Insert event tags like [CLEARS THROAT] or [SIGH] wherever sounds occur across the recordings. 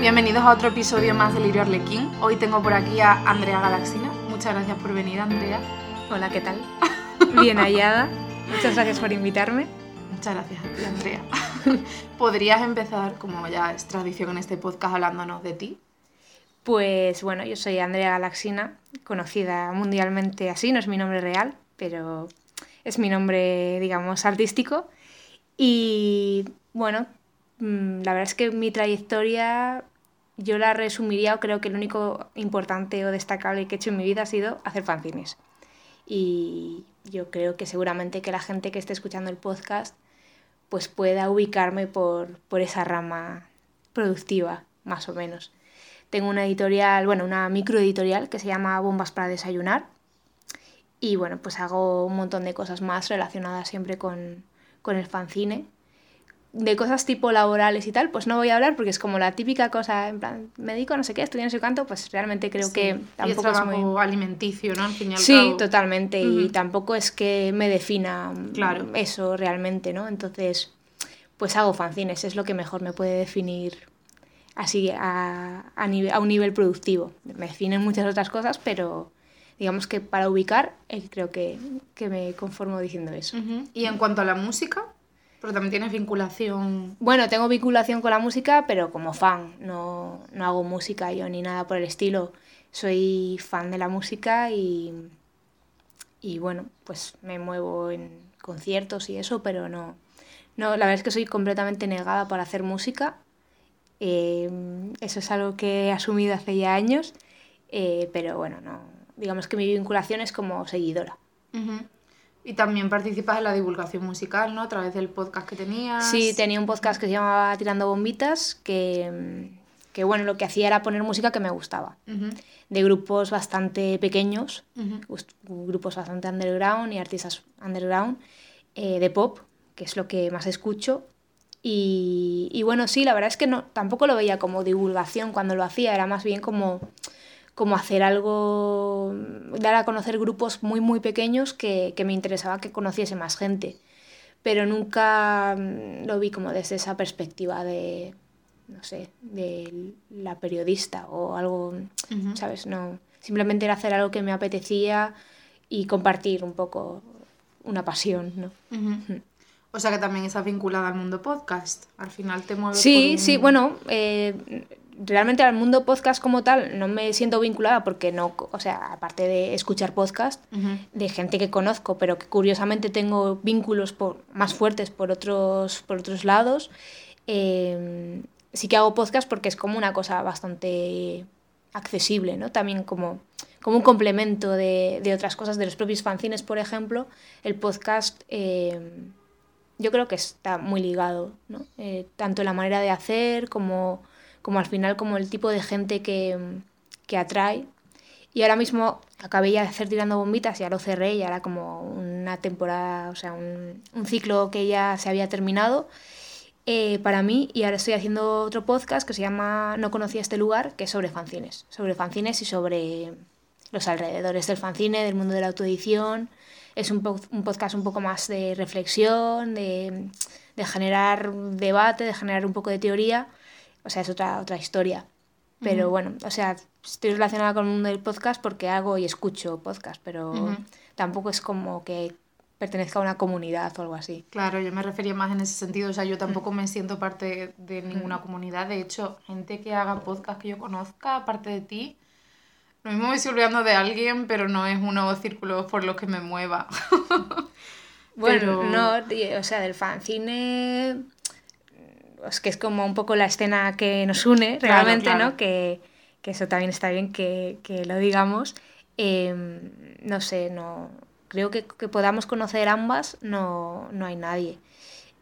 Bienvenidos a otro episodio más de Lirio Arlequín. Hoy tengo por aquí a Andrea Galaxina. Muchas gracias por venir, Andrea. Hola, ¿qué tal? [LAUGHS] Bien hallada. Muchas gracias por invitarme. Muchas gracias a ti, Andrea. [LAUGHS] ¿Podrías empezar, como ya es tradición en este podcast, hablándonos de ti? Pues bueno, yo soy Andrea Galaxina, conocida mundialmente así, no es mi nombre real, pero es mi nombre, digamos, artístico. Y bueno, la verdad es que mi trayectoria yo la resumiría o creo que lo único importante o destacable que he hecho en mi vida ha sido hacer fanzines. Y yo creo que seguramente que la gente que esté escuchando el podcast pues pueda ubicarme por, por esa rama productiva, más o menos. Tengo una editorial, bueno, una microeditorial que se llama Bombas para Desayunar. Y bueno, pues hago un montón de cosas más relacionadas siempre con, con el fanzine de cosas tipo laborales y tal, pues no voy a hablar porque es como la típica cosa, en plan, a no sé qué, estudio no sé cuánto, pues realmente creo que tampoco es, muy... alimenticio, ¿no? Al fin y al sí, totalmente, y tampoco es que me defina claro. eso realmente, ¿no? Entonces, pues hago fanzines, es lo que mejor me puede definir así a, a, a un nivel productivo. Me definen muchas otras cosas, pero digamos que para ubicar, eh, creo que, que, me conformo diciendo eso. Y en cuanto a la música, pero también tienes vinculación. Bueno, tengo vinculación con la música, pero como fan. No, no hago música yo ni nada por el estilo. Soy fan de la música y, y bueno, pues me muevo en conciertos y eso, pero no, no, la verdad es que soy completamente negada para hacer música. Eh, eso es algo que he asumido hace ya años, eh, pero bueno, no, digamos que mi vinculación es como seguidora. Y también participas en la divulgación musical, ¿no? A través del podcast que tenías. Sí, tenía un podcast que se llamaba Tirando Bombitas, que, que bueno, lo que hacía era poner música que me gustaba. De grupos bastante pequeños, grupos bastante underground y artistas underground, eh, de pop, que es lo que más escucho. Y, y, bueno, sí, la verdad es que no, tampoco lo veía como divulgación cuando lo hacía, era más bien como como hacer algo, dar a conocer grupos muy, muy pequeños que, que me interesaba que conociese más gente. Pero nunca mm, lo vi como desde esa perspectiva de, no sé, de la periodista o algo, ¿sabes? No, simplemente era hacer algo que me apetecía y compartir un poco una pasión, ¿no? O sea que también estás vinculada al mundo podcast. Al final te mueves. Sí, sí, bueno, eh, realmente al mundo podcast como tal no me siento vinculada porque no, o sea, aparte de escuchar podcast de gente que conozco, pero que curiosamente tengo vínculos por, más fuertes por otros, por otros lados, em, sí que hago podcast porque es como una cosa bastante accesible, ¿no? También como, como un complemento de, de otras cosas, de los propios fanzines, por ejemplo, el podcast... Em, yo creo que está muy ligado, ¿no? Eh, tanto en la manera de hacer como como al final como el tipo de gente que, que atrae. Y ahora mismo acabé ya de hacer tirando bombitas, ya lo cerré, ya era como una temporada, o sea, un, un ciclo que ya se había terminado eh, para mí y ahora estoy haciendo otro podcast que se llama No conocía este lugar, que es sobre fanzines, sobre fanzines y sobre los alrededores del fanzine, del mundo de la autoedición. Es un, un podcast un poco más de reflexión, de, de generar debate, de generar un poco de teoría o sea, es otra, otra historia. Pero bueno, o sea, estoy relacionada con el mundo del podcast porque hago y escucho podcast, pero tampoco es como que pertenezca a una comunidad o algo así. Claro, yo me refería más en ese sentido, o sea, yo tampoco me siento parte de ninguna comunidad, de hecho, gente que haga podcast que yo conozca, aparte de ti, lo mismo me estoy olvidando de alguien, pero no es uno círculo por los que me mueva. [LAUGHS] bueno, no, o sea, del fanzine es que es como un poco la escena que nos une realmente, ¿no? Que, que, eso también está bien que, que lo digamos. Em, no sé, no creo que, que, podamos conocer ambas, no, no hay nadie.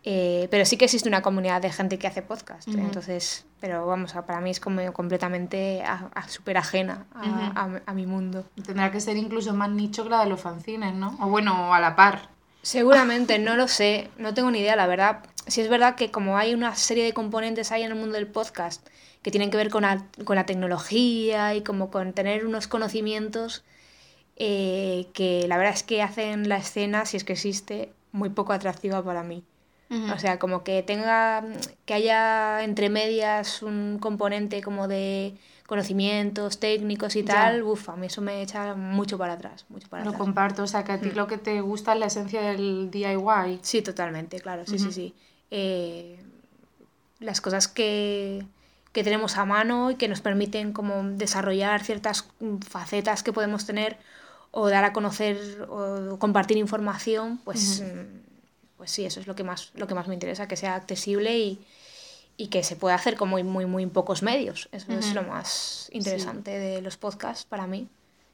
Eh, pero sí que existe una comunidad de gente que hace podcast. Entonces, pero vamos, para mí es como completamente súper ajena a, a, mi mundo. Tendrá que ser incluso más nicho que la de los fanzines, ¿no? O bueno, a la par. Seguramente, no lo sé, no tengo ni idea, la verdad si es verdad que como hay una serie de componentes ahí en el mundo del podcast que tienen que ver con la, con la tecnología y como con tener unos conocimientos eh, que la verdad es que hacen la escena, si es que existe, muy poco atractiva para mí. O sea, como que tenga, que haya entre medias un componente como de conocimientos técnicos y tal, uff, a mí eso me echa mucho para atrás, mucho para lo comparto, o sea, que a ti mm. lo que te gusta es la esencia del DIY. Sí, totalmente, claro, sí, sí, sí. Eh, las cosas que, que tenemos a mano y que nos permiten como desarrollar ciertas facetas que podemos tener o dar a conocer o compartir información, pues pues sí, eso es lo que más, lo que más me interesa, que sea accesible y, que se pueda hacer con muy, muy, muy pocos medios. Eso es lo más interesante de los podcasts para mí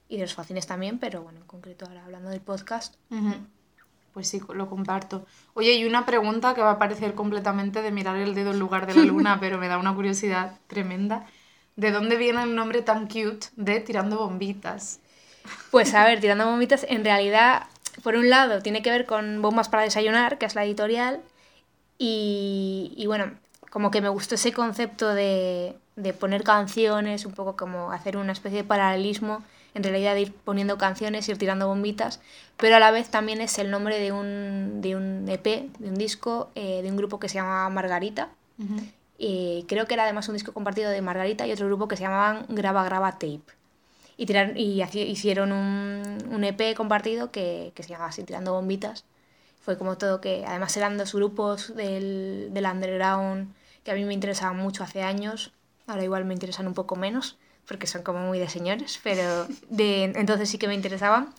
y de los facines también, pero bueno, en concreto ahora hablando del podcast. Pues sí, lo comparto. Oye, y una pregunta que va a parecer completamente de mirar el dedo en lugar de la [LAUGHS] luna, pero me da una curiosidad tremenda. ¿De dónde viene el nombre tan cute de Tirando Bombitas? Pues a ver, [LAUGHS] Tirando Bombitas en realidad por un lado, tiene que ver con Bombas para Desayunar, que es la editorial, y, bueno, como que me gustó ese concepto de, de, poner canciones, un poco como hacer una especie de paralelismo en realidad de ir poniendo canciones, ir tirando bombitas, pero a la vez también es el nombre de un, de un EP, de un disco, eh, de un grupo que se llama Margarita. y creo que era además un disco compartido de Margarita y otro grupo que se llamaban Graba Graba Tape y, tirar, y hicieron un, un, EP compartido que, que se llamaba así, Tirando Bombitas. Fue como todo que, además eran dos grupos del, del underground que a mí me interesaban mucho hace años, ahora igual me interesan un poco menos, porque son como muy de señores, pero de, entonces sí que me interesaban.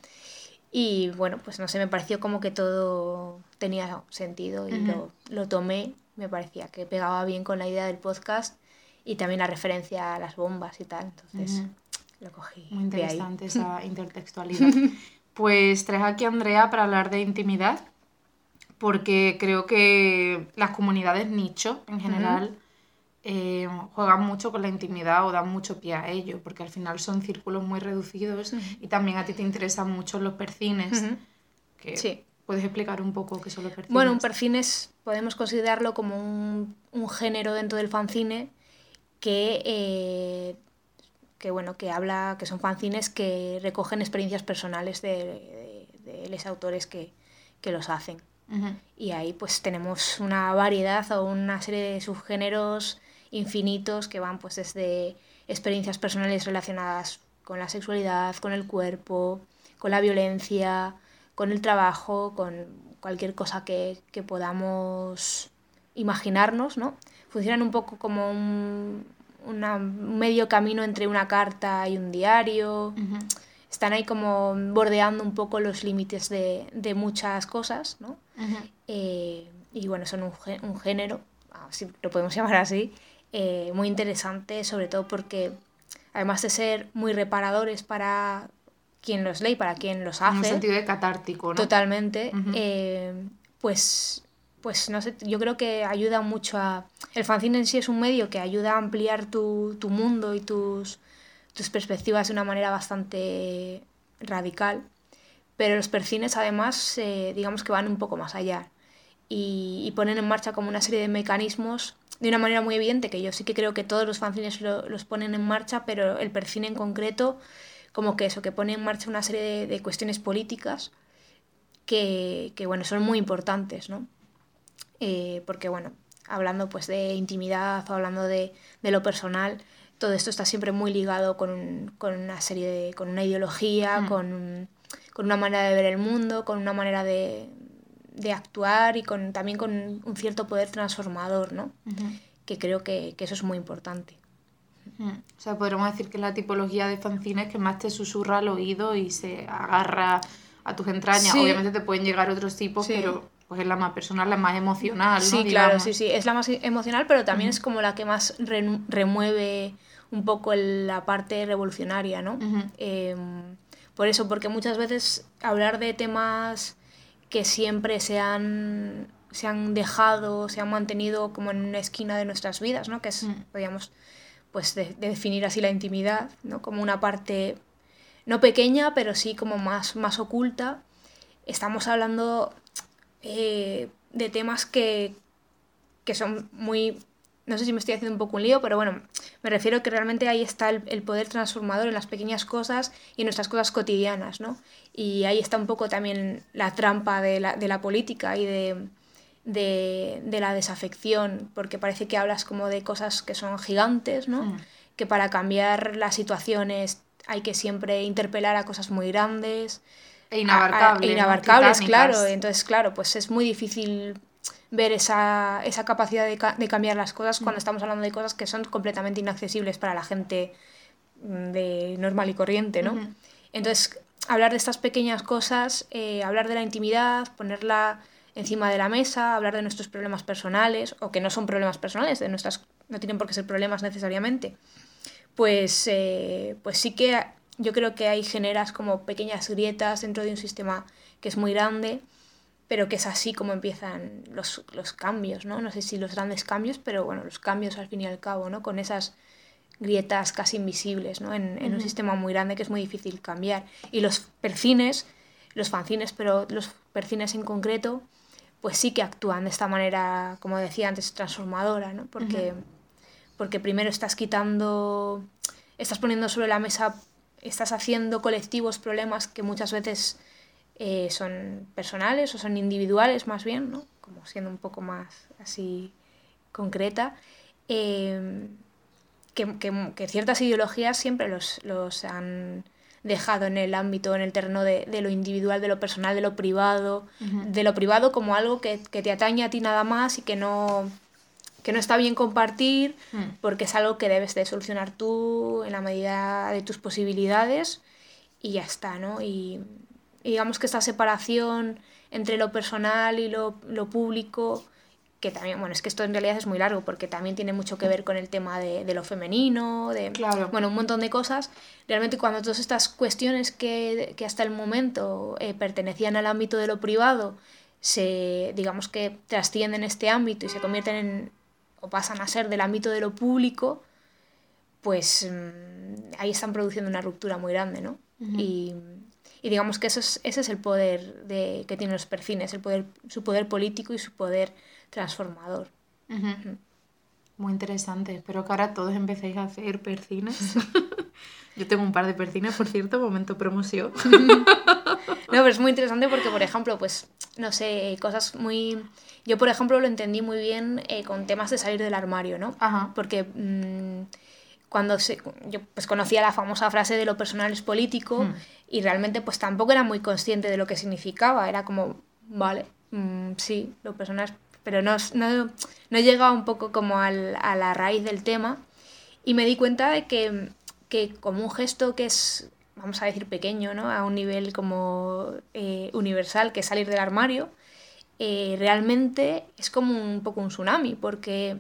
Y bueno, pues no sé, me pareció como que todo tenía sentido y lo, lo, tomé, me parecía que pegaba bien con la idea del podcast y también la referencia a las bombas y tal. Entonces, lo cogí. Muy interesante esa [LAUGHS] intertextualidad. pues traes aquí a Andrea para hablar de intimidad, porque creo que las comunidades nicho en general eh, juegan mucho con la intimidad o dan mucho pie a ello, porque al final son círculos muy reducidos y también a ti te interesan mucho los percines. sí. ¿Puedes explicar un poco qué son los percines? Bueno, un percines podemos considerarlo como un, un género dentro del fanzine que eh, que bueno, que habla, que son fanzines que recogen experiencias personales de, de, los autores que, que los hacen. Y ahí pues tenemos una variedad o una serie de subgéneros infinitos que van pues desde experiencias personales relacionadas con la sexualidad, con el cuerpo, con la violencia, con el trabajo, con cualquier cosa que, que podamos imaginarnos, ¿no? Funcionan un poco como un, un medio camino entre una carta y un diario. Están ahí como bordeando un poco los límites de, de muchas cosas, ¿no? Eh, y bueno, son un, un, género, si lo podemos [LAUGHS] llamar así, eh, muy interesante, sobre todo porque además de ser muy reparadores para quien los lee, para quien los hace. En un sentido de catártico, ¿no? Totalmente. Eh, pues pues no sé, yo creo que ayuda mucho a... El fanzine en sí es un medio que ayuda a ampliar tu, tu mundo y tus, tus perspectivas de una manera bastante radical, pero los percines además eh, digamos que van un poco más allá y, y, ponen en marcha como una serie de mecanismos de una manera muy evidente, que yo sí que creo que todos los fanzines los ponen en marcha, pero el percine en concreto como que eso, que pone en marcha una serie de, de cuestiones políticas que, que, bueno, son muy importantes, ¿no? Eh, porque bueno, hablando pues de intimidad o hablando de, de lo personal, todo esto está siempre muy ligado con, con una serie de, con una ideología, mm. con, con, una manera de ver el mundo, con una manera de, de actuar y con, también con un cierto poder transformador, ¿no? Que creo que, que, eso es muy importante. O sea, podríamos decir que la tipología de fanzines que más te susurra al oído y se agarra a tus entrañas. Obviamente te pueden llegar otros tipos, pero pues es la más personal, la más emocional. Sí, claro, sí, sí, es la más emocional, pero también es como la que más remueve un poco la parte revolucionaria, ¿no? Em, por eso, porque muchas veces hablar de temas que siempre se han, se han dejado, se han mantenido como en una esquina de nuestras vidas, ¿no? Que es, podríamos, pues, de, definir así la intimidad, ¿no? Como una parte no pequeña, pero sí como más, más oculta. Estamos hablando eh, de temas que, que son muy no sé si me estoy haciendo un poco un lío, pero bueno, me refiero que realmente ahí está el, poder transformador en las pequeñas cosas y en nuestras cosas cotidianas, ¿no? Y ahí está un poco también la trampa de la, de la política y de, de, de, la desafección, porque parece que hablas como de cosas que son gigantes, ¿no? Mm. Que para cambiar las situaciones hay que siempre interpelar a cosas muy grandes. E inabarcables. E inabarcables, claro. Entonces, claro, pues es muy difícil ver esa, esa capacidad de, de, cambiar las cosas cuando mm. estamos hablando de cosas que son completamente inaccesibles para la gente mm, de normal y corriente, ¿no? Entonces, hablar de estas pequeñas cosas, eh, hablar de la intimidad, ponerla encima de la mesa, hablar de nuestros problemas personales, o que no son problemas personales, de nuestras, no tienen por qué ser problemas necesariamente, pues, eh, pues sí que yo creo que hay generas como pequeñas grietas dentro de un sistema que es muy grande, pero que es así como empiezan los, los cambios, ¿no? No sé si los grandes cambios, pero bueno, los cambios al fin y al cabo, ¿no? Con esas grietas casi invisibles, ¿no? En, en un sistema muy grande que es muy difícil cambiar. Y los percines, los fanzines, pero los percines en concreto, pues sí que actúan de esta manera, como decía antes, transformadora, ¿no? Porque, porque primero estás quitando, estás poniendo sobre la mesa, estás haciendo colectivos problemas que muchas veces eh, son personales o son individuales más bien, ¿no? Como siendo un poco más así concreta. Eh, que, que, que, ciertas ideologías siempre los, los han dejado en el ámbito, en el terreno de, de lo individual, de lo personal, de lo privado, de lo privado como algo que, que, te atañe a ti nada más y que no, que no está bien compartir, mm. porque es algo que debes de solucionar tú en la medida de tus posibilidades y ya está, ¿no? Y digamos que esta separación entre lo personal y lo, lo público que también, bueno, es que esto en realidad es muy largo porque también tiene mucho que ver con el tema de, de lo femenino, de, claro. bueno, un montón de cosas. Realmente cuando todas estas cuestiones que, que hasta el momento eh, pertenecían al ámbito de lo privado, se, digamos que trascienden este ámbito y se convierten en, o pasan a ser del ámbito de lo público, pues mmm, ahí están produciendo una ruptura muy grande, ¿no? Uh -huh. y, y, digamos que eso es, ese es el poder de, que tienen los perfines, el poder, su poder político y su poder transformador. Uh -huh. Muy interesante. Espero que ahora todos empecéis a hacer percines. [LAUGHS] Yo tengo un par de percines, por cierto, momento promoción. [LAUGHS] no, pero es muy interesante porque, por ejemplo, pues, no sé, cosas muy... Yo, por ejemplo, lo entendí muy bien eh, con temas de salir del armario, ¿no? Ajá. Porque mmm, cuando se... yo pues conocía la famosa frase de lo personal es político mm. y realmente pues tampoco era muy consciente de lo que significaba. Era como, vale, mmm, sí, lo personal es pero no, no, no llegaba un poco como al, a la raíz del tema y me di cuenta de que, que, como un gesto que es, vamos a decir, pequeño, ¿no? a un nivel como eh, universal, que es salir del armario, eh, realmente es como un poco un tsunami, porque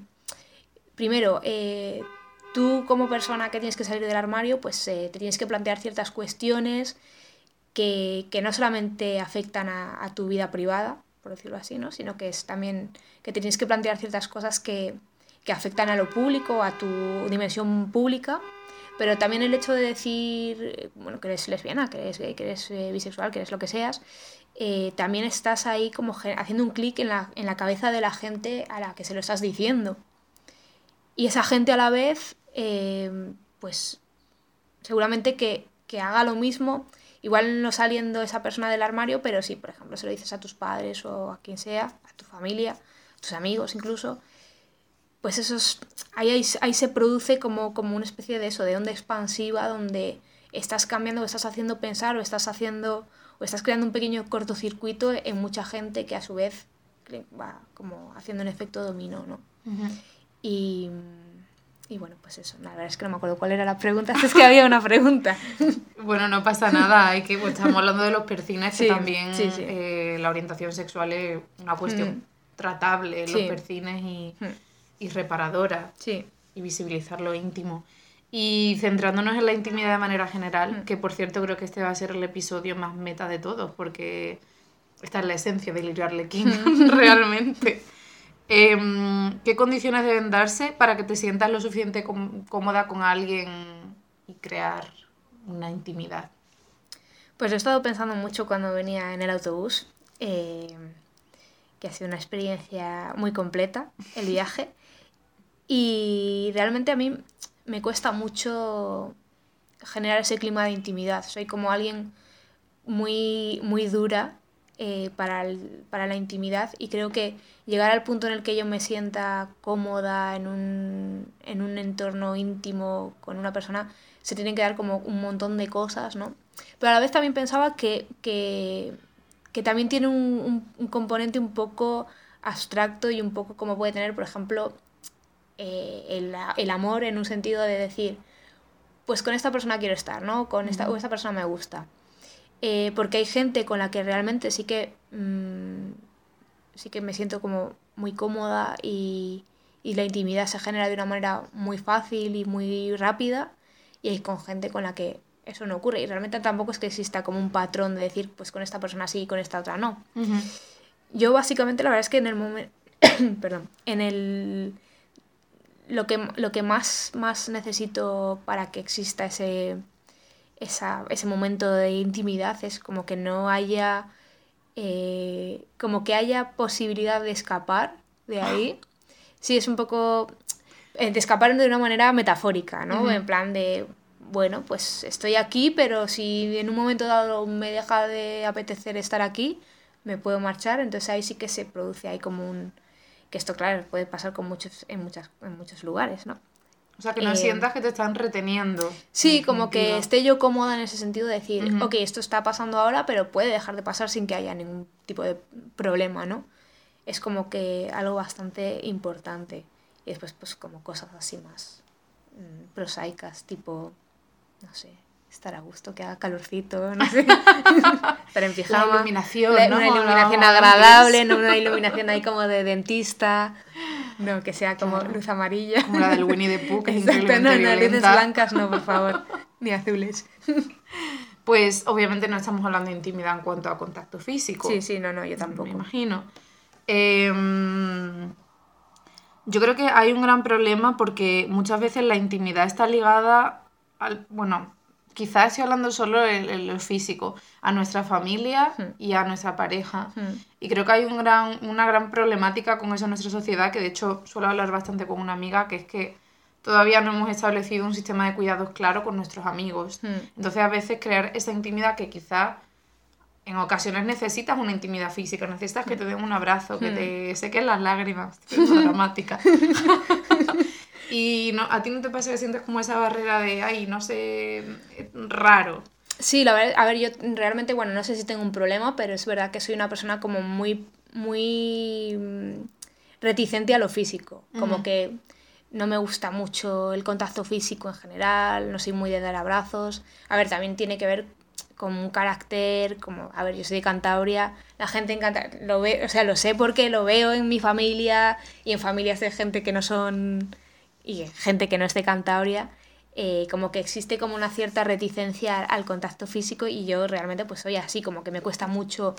primero, eh, tú como persona que tienes que salir del armario, pues te tienes que plantear ciertas cuestiones que, que no solamente afectan a, tu vida privada, por decirlo así, ¿no? sino que es también que tienes que plantear ciertas cosas que, que afectan a lo público, a tu dimensión pública, pero también el hecho de decir, bueno, que eres lesbiana, que eres gay, que eres eh, bisexual, que eres lo que seas, eh, también estás ahí como haciendo un clic en la, en la cabeza de la gente a la que se lo estás diciendo. Y esa gente a la vez, eh, pues seguramente que, que haga lo mismo Igual no saliendo esa persona del armario, pero sí, por ejemplo, se lo dices a tus padres o a quien sea, a tu familia, a tus amigos incluso, pues eso es, ahí, ahí, ahí, se produce como, como una especie de eso, de onda expansiva donde estás cambiando o estás haciendo pensar o estás haciendo o estás creando un pequeño cortocircuito en mucha gente que a su vez va como haciendo un efecto dominó, ¿no? Uh -huh. Y y bueno, pues eso, la verdad es que no me acuerdo cuál era la pregunta, [LAUGHS] es que había una pregunta. bueno, no pasa nada, hay que, pues, estamos hablando de los percines, sí, que también sí, sí. Eh, la orientación sexual es una cuestión mm. tratable, los percines y, mm. y reparadora, y visibilizar lo íntimo. Y centrándonos en la intimidad de manera general, mm. que por cierto creo que este va a ser el episodio más meta de todos, porque esta es la esencia de Lirio Arlequín, [LAUGHS] realmente. Eh, ¿Qué condiciones deben darse para que te sientas lo suficiente cómoda con alguien y crear una intimidad? Pues he estado pensando mucho cuando venía en el autobús, eh, que ha sido una experiencia muy completa el viaje. Y realmente a mí me cuesta mucho generar ese clima de intimidad. Soy como alguien muy, muy dura eh, para, para la intimidad y creo que llegar al punto en el que yo me sienta cómoda en un, en un entorno íntimo con una persona, se tienen que dar como un montón de cosas, ¿no? Pero a la vez también pensaba que, que, que también tiene un, un, componente un poco abstracto y un poco como puede tener, por ejemplo, eh, el, el, amor en un sentido de decir, pues con esta persona quiero estar, ¿no? Con esta, o esta persona me gusta. Eh, porque hay gente con la que realmente sí que, mmm, sí que me siento como muy cómoda y, y la intimidad se genera de una manera muy fácil y muy rápida y hay con gente con la que eso no ocurre y realmente tampoco es que exista como un patrón de decir pues con esta persona sí y con esta otra no. Yo básicamente la verdad es que en el momento, [COUGHS] perdón, en el lo que, lo que más, más necesito para que exista ese, esa, ese momento de intimidad es como que no haya, eh, como que haya posibilidad de escapar de ahí. Sí, es un poco eh, de escapar de una manera metafórica, ¿no? En plan de, bueno, pues estoy aquí, pero si en un momento dado me deja de apetecer estar aquí, me puedo marchar, entonces ahí sí que se produce ahí como un... que esto, claro, puede pasar con muchos, en, muchas, en muchos lugares, ¿no? O sea, que no eh, sientas que te están reteniendo. Sí, como que esté yo cómoda en ese sentido de decir, ok, esto está pasando ahora, pero puede dejar de pasar sin que haya ningún tipo de problema, ¿no? Es como que algo bastante importante. Y después, pues, como cosas así más mm, prosaicas, tipo, no sé, estar a gusto, que haga calorcito, no sé. [LAUGHS] estar en pijama. La iluminación, ¿no? Una iluminación agradable, no una iluminación ahí como de dentista. No, que sea como luz amarilla. Como la del Winnie the Pooh, que Exacto, no, no, luces blancas no, por favor. [LAUGHS] Ni azules. [LAUGHS] Pues obviamente no estamos hablando de intimidad en cuanto a contacto físico. Sí, sí, no, no, yo tampoco. Me imagino. Eh, yo creo que hay un gran problema porque muchas veces la intimidad está ligada al, bueno, quizás estoy hablando solo en, lo físico, a nuestra familia hmm. y a nuestra pareja. Hmm. Y creo que hay un gran, una gran problemática con eso en nuestra sociedad, que de hecho suelo hablar bastante con una amiga, que es que todavía no hemos establecido un sistema de cuidados claro con nuestros amigos. Hmm. Entonces a veces crear esa intimidad que quizás en ocasiones necesitas una intimidad física, necesitas que te den un abrazo, que te sequen las lágrimas, es [LAUGHS] dramática. [LAUGHS] y no, a ti no te pasa que sientes como esa barrera de, ay, no sé, raro. Sí, la verdad, a ver, yo realmente, bueno, no sé si tengo un problema, pero es verdad que soy una persona como muy, muy mm, reticente a lo físico, como que no me gusta mucho el contacto físico en general, no soy muy de dar abrazos. A ver, también tiene que ver con un carácter, como, a ver, yo soy de Cantabria, la gente encanta, lo ve, o sea, lo sé porque lo veo en mi familia y en familias de gente que no son, y gente que no es de Cantabria, eh, como que existe como una cierta reticencia al contacto físico y yo realmente pues soy así, como que me cuesta mucho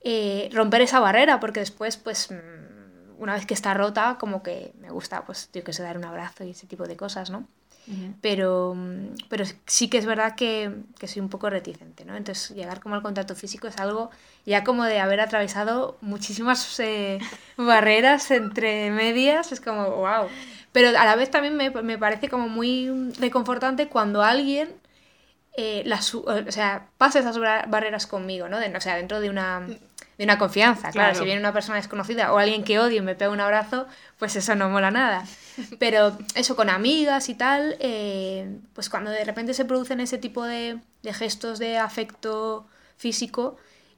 eh, romper esa barrera porque después pues mm, una vez que está rota como que me gusta pues yo que sé dar un abrazo y ese tipo de cosas, ¿no? Pero, pero sí que es verdad que, que, soy un poco reticente, ¿no? Entonces llegar como al contacto físico es algo ya como de haber atravesado muchísimas eh, [LAUGHS] barreras entre medias, es como, wow. Pero a la vez también me, me parece como muy reconfortante cuando alguien... Eh, las, o sea, pasa esas barreras conmigo, ¿no? De, o sea, dentro de una, de una confianza. Claro, si viene una persona desconocida o alguien que odio y me pega un abrazo, pues eso no mola nada. Pero eso con amigas y tal, eh, pues cuando de repente se producen ese tipo de, de gestos de afecto físico,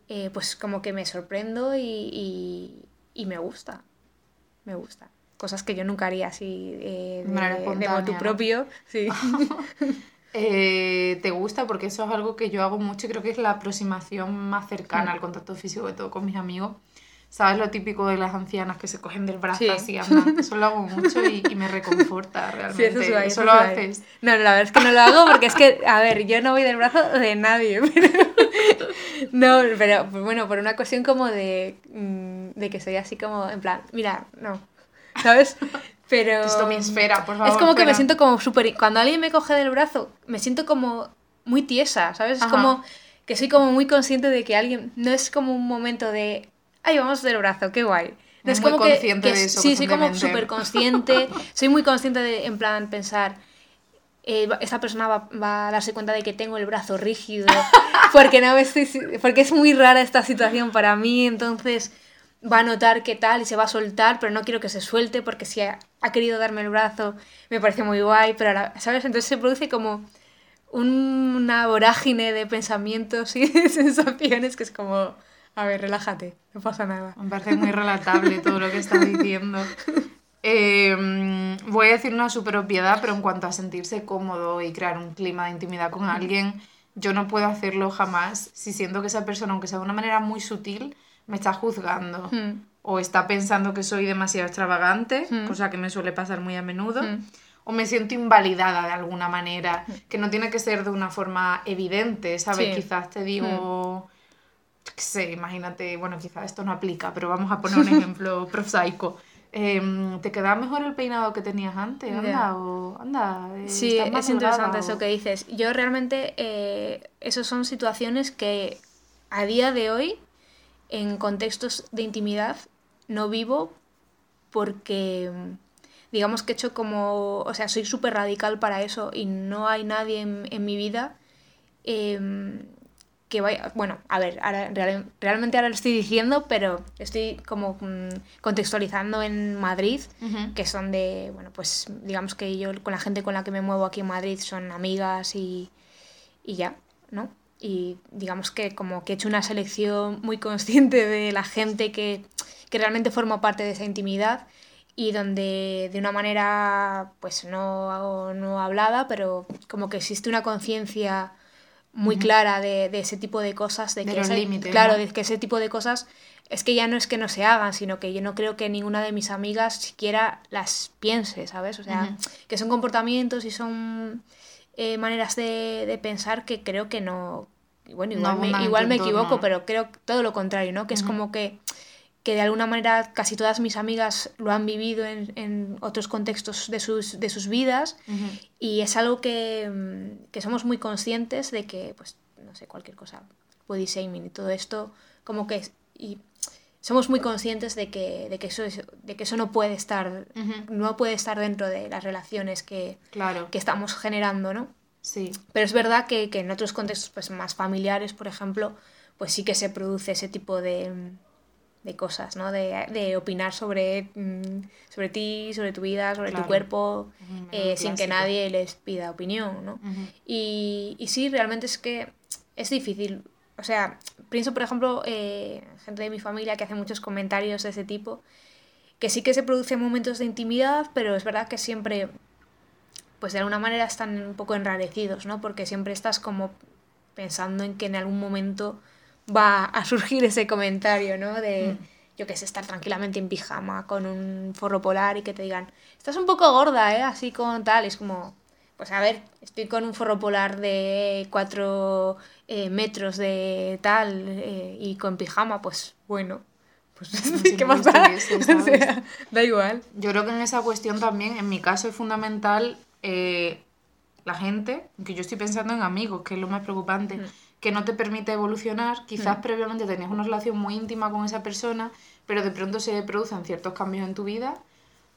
eh, pues como que me sorprendo y, y, me gusta. Me gusta. Cosas que yo nunca haría así eh, de, de motu propio. Sí. [LAUGHS] Eh, te gusta porque eso es algo que yo hago mucho y creo que es la aproximación más cercana mm. al contacto físico de todo con mis amigos. ¿Sabes lo típico de las ancianas que se cogen del brazo así? Eso lo hago mucho y, me reconforta [LAUGHS] realmente. Sí, eso, eso, lo haces. No, la verdad es que no lo hago porque es que, a ver, yo no voy del brazo de nadie. [LAUGHS] no, pero pues bueno, por una cuestión como de, mm, de que soy así como, en plan, mira, no. ¿Sabes? Pero... [LAUGHS] Esto mi esfera, por favor. Es como que me siento como súper... Cuando alguien me coge del brazo, me siento como muy tiesa, ¿sabes? Es como que soy como muy consciente de que alguien... No es como un momento de... Ay, vamos del brazo, qué guay. No es muy como consciente de eso. Sí, soy como súper consciente. [LAUGHS] soy muy consciente de, en plan, pensar... eh, esta persona va, va, a darse cuenta de que tengo el brazo rígido, [LAUGHS] porque, no estoy, porque es muy rara esta situación para mí, entonces va a notar qué tal y se va a soltar, pero no quiero que se suelte porque si ha, ha querido darme el brazo me parece muy guay, pero ahora, ¿sabes? Entonces se produce como una vorágine de pensamientos y [LAUGHS] de sensaciones que es como, a ver, relájate, no pasa nada. Me parece muy relatable todo lo que estás diciendo. Eh, voy a decir una super obviedad, pero en cuanto a sentirse cómodo y crear un clima de intimidad con alguien, yo no puedo hacerlo jamás si siento que esa persona, aunque sea de una manera muy sutil, me está juzgando. O está pensando que soy demasiado extravagante, cosa que me suele pasar muy a menudo o me siento invalidada de alguna manera, que no tiene que ser de una forma evidente, ¿sabes? Quizás te digo, qué sé, imagínate, bueno, quizás esto no aplica, pero vamos a poner un [LAUGHS] ejemplo prosaico. Em, ¿Te queda mejor el peinado que tenías antes? Anda, o anda. Eh, sí, es interesante eso que dices. Yo realmente, eh, esas son situaciones que a día de hoy, en contextos de intimidad, no vivo porque digamos que he hecho como, o sea, soy súper radical para eso y no hay nadie en, mi vida em, que vaya, bueno, a ver, realmente ahora lo estoy diciendo, pero estoy como mm, contextualizando en Madrid, que son de, bueno, pues digamos que yo con la gente con la que me muevo aquí en Madrid son amigas y, y ya, ¿no? Y digamos que como que he hecho una selección muy consciente de la gente que, que realmente forma parte de esa intimidad y donde de una manera pues no, no hablada, pero como que existe una conciencia muy clara de, de, ese tipo de cosas, de, que ese, claro, de que ese tipo de cosas es que ya no es que no se hagan, sino que yo no creo que ninguna de mis amigas siquiera las piense, ¿sabes? O sea, que son comportamientos y son eh, maneras de, de, pensar que creo que no... Bueno, igual, me, igual me equivoco, pero creo todo lo contrario, ¿no? Que es como que que de alguna manera casi todas mis amigas lo han vivido en, en otros contextos de sus, de sus vidas y es algo que, mm, que, somos muy conscientes de que, pues, no sé, cualquier cosa, body shaming y todo esto, como que... Y somos muy conscientes de que, de que, eso, es, de que eso no puede estar no puede estar dentro de las relaciones que, claro. que estamos generando, ¿no? Sí. Pero es verdad que, que en otros contextos pues, más familiares, por ejemplo, pues sí que se produce ese tipo de de cosas, ¿no? De, de opinar sobre, mm, sobre ti, sobre tu vida, sobre tu cuerpo, eh, sin que nadie les pida opinión, ¿no? y, y, sí, realmente es que es difícil. O sea, pienso, por ejemplo, eh, gente de mi familia que hace muchos comentarios de ese tipo, que sí que se producen momentos de intimidad, pero es verdad que siempre, pues de alguna manera están un poco enrarecidos, ¿no? Porque siempre estás como pensando en que en algún momento va a surgir ese comentario, ¿no? De, mm. yo que sé, estar tranquilamente en pijama con un forro polar y que te digan, estás un poco gorda, ¿eh? Así con tal, es como, pues a ver, estoy con un forro polar de 4 eh, metros de tal eh, y con pijama, pues bueno. Pues, [LAUGHS] ¿qué más da? [LAUGHS] da igual. Yo creo que en esa cuestión también, en mi caso, es fundamental eh, la gente, que yo estoy pensando en amigos, que es lo más preocupante. Mm que no te permite evolucionar. Quizás mm. previamente tenías una relación muy íntima con esa persona, pero de pronto se producen ciertos cambios en tu vida,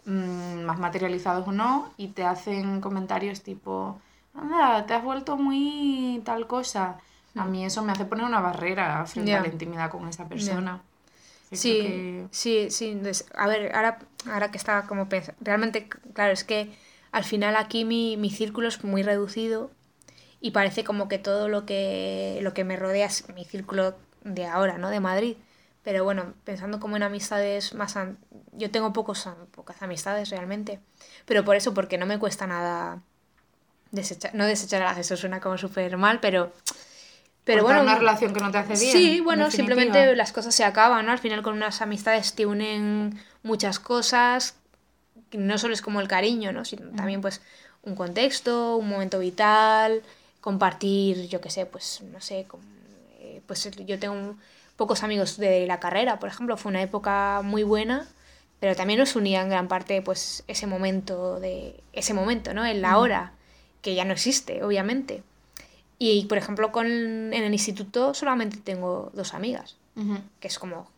mm, más materializados o no, y te hacen comentarios tipo, anda, te has vuelto muy tal cosa. A mm. mí eso me hace poner una barrera frente a la intimidad con esa persona. Sí, sí, sí. A ver, ahora, ahora que estaba como pensando, realmente, claro, es que al final aquí mi, mi círculo es muy reducido y parece como que todo lo que, lo que me rodea es mi círculo de ahora, ¿no? De Madrid. Pero bueno, pensando como en amistades más... Yo tengo pocos, pocas amistades realmente. Pero por eso, porque no me cuesta nada desechar... No desechar a eso suena como súper mal, pero... Pero bueno, una relación que no te hace bien. Sí, bueno, simplemente las cosas se acaban, ¿no? Al final con unas amistades te unen muchas cosas. No solo es como el cariño, ¿no? Sino también pues un contexto, un momento vital, compartir, yo qué sé, pues no sé, eh, pues yo tengo pocos amigos de la carrera, por ejemplo, fue una época muy buena, pero también nos unía en gran parte pues ese momento de ese momento, ¿no? En la hora que ya no existe, obviamente. Y por ejemplo, con en el instituto solamente tengo dos amigas, que es como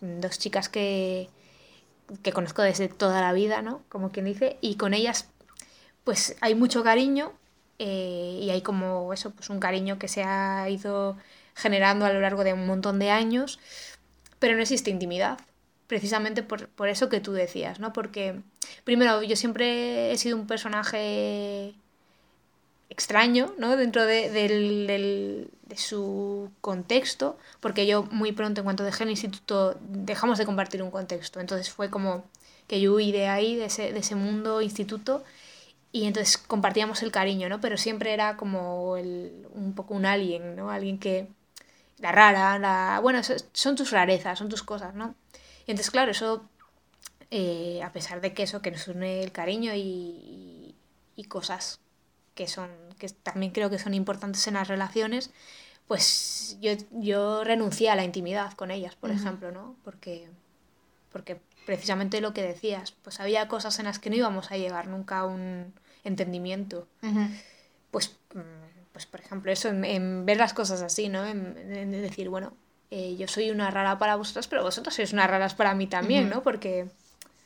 dos chicas que que conozco desde toda la vida, ¿no? Como quien dice, y con ellas pues hay mucho cariño eh, y hay como eso, pues un cariño que se ha ido generando a lo largo de un montón de años, pero no existe intimidad, precisamente por, por eso que tú decías, ¿no? Porque, primero, yo siempre he sido un personaje extraño, ¿no? Dentro de, del, de, su contexto, porque yo muy pronto, en cuanto dejé el instituto, dejamos de compartir un contexto. Entonces fue como que yo huí de ahí, de ese, de ese mundo instituto, y entonces compartíamos el cariño, ¿no? Pero siempre era como el, un poco un alien, ¿no? Alguien que... La rara, la... Bueno, son tus rarezas, son tus cosas, ¿no? Y entonces, claro, eso... Eh, a pesar de que eso, que nos une el cariño y, y, cosas que son que también creo que son importantes en las relaciones, pues yo, yo renuncié a la intimidad con ellas, por uh -huh. ejemplo, ¿no? Porque, porque precisamente lo que decías, pues había cosas en las que no íbamos a llegar nunca a un entendimiento. Uh -huh. Pues, pues, por ejemplo, eso, en, en, ver las cosas así, ¿no? En, en decir, bueno, eh, yo soy una rara para vosotras, pero vosotros sois unas raras para mí también, uh -huh. ¿no? Porque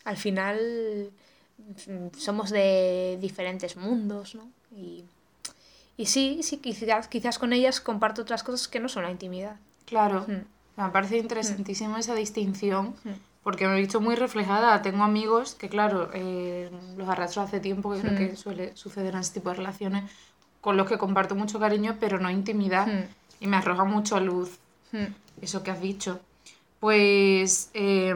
al final somos de diferentes mundos, ¿no? Y, y sí, sí, quizás, quizás con ellas comparto otras cosas que no son la intimidad. Claro, mm. me parece interesantísima mm. esa distinción, mm. Porque me he visto muy reflejada. Tengo amigos que, claro, eh, los arrastro hace tiempo, que creo que suele suceder en ese tipo de relaciones, con los que comparto mucho cariño, pero no intimidad, y me arroja mucho a luz eso que has dicho. Pues eh,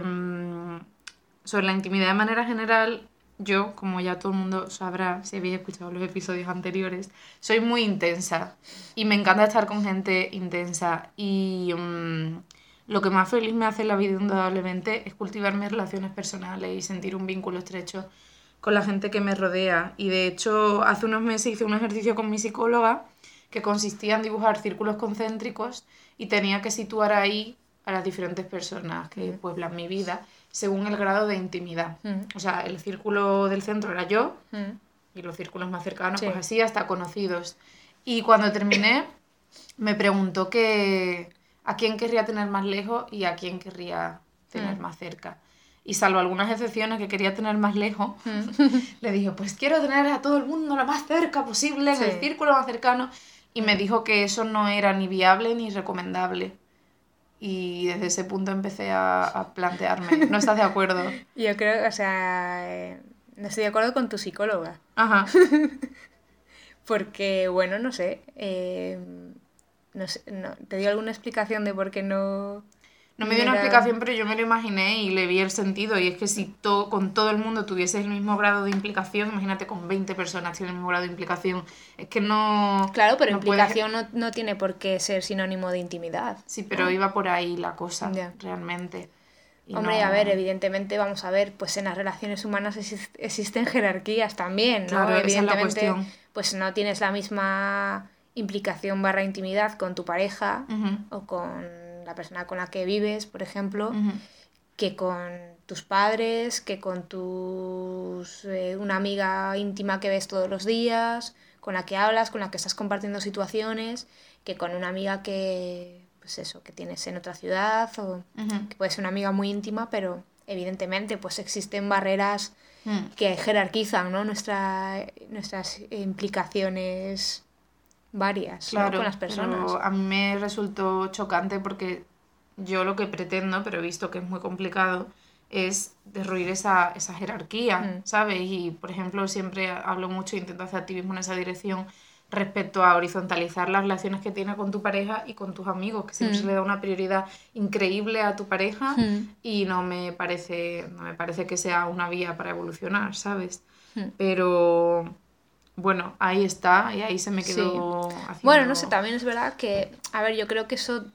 sobre la intimidad de manera general, yo, como ya todo el mundo sabrá si habéis escuchado los episodios anteriores, soy muy intensa y me encanta estar con gente intensa y um, lo que más feliz me hace en la vida indudablemente es cultivar mis relaciones personales y sentir un vínculo estrecho con la gente que me rodea y de hecho hace unos meses hice un ejercicio con mi psicóloga que consistía en dibujar círculos concéntricos y tenía que situar ahí a las diferentes personas que pueblan mi vida según el grado de intimidad. Mm. O sea, el círculo del centro era yo mm. y los círculos más cercanos, sí. pues así, hasta conocidos. Y cuando terminé, me preguntó que a quién querría tener más lejos y a quién querría tener mm. más cerca. Y salvo algunas excepciones que quería tener más lejos, [LAUGHS] le dije, pues quiero tener a todo el mundo lo más cerca posible, en el círculo más cercano. Y me dijo que eso no era ni viable ni recomendable y desde ese punto empecé a, a plantearme. ¿No estás de acuerdo? [LAUGHS] Yo creo, o sea, eh, no estoy de acuerdo con tu psicóloga. Ajá. [LAUGHS] Porque, bueno, no sé, eh, no sé no, ¿te dio alguna explicación de por qué no no me dio una explicación, pero yo me lo imaginé y le vi el sentido. Y es que si con todo el mundo tuviese el mismo grado de implicación, imagínate con 20 personas tienen el mismo grado de implicación, es que no... Claro, pero no implicación no, no, tiene por qué ser sinónimo de intimidad. Sí, pero iba por ahí la cosa, yeah. realmente. Y Hombre, no... a ver, evidentemente, vamos a ver, pues en las relaciones humanas existen jerarquías también, ¿no? Claro, evidentemente, es la pues no tienes la misma implicación barra intimidad con tu pareja uh -huh. o con la persona con la que vives, por ejemplo, uh -huh. que con tus padres, que con tus eh, una amiga íntima que ves todos los días, con la que hablas, con la que estás compartiendo situaciones, que con una amiga que pues eso, que tienes en otra ciudad o uh -huh. que puede ser una amiga muy íntima, pero evidentemente pues existen barreras que jerarquizan ¿no? Nuestra, nuestras implicaciones varias claro, ¿no? con las personas. Pero a mí me resultó chocante porque yo lo que pretendo, pero he visto que es muy complicado, es derruir esa, esa jerarquía, mm. ¿sabes? Y, por ejemplo, siempre hablo mucho e intento hacer activismo en esa dirección respecto a horizontalizar las relaciones que tienes con tu pareja y con tus amigos, que siempre mm. se le da una prioridad increíble a tu pareja mm. y no me parece no me parece que sea una vía para evolucionar, ¿sabes? Pero bueno, ahí está, y ahí se me quedó. Sí. Haciendo... Bueno, no sé, también es verdad que, a ver, yo creo que eso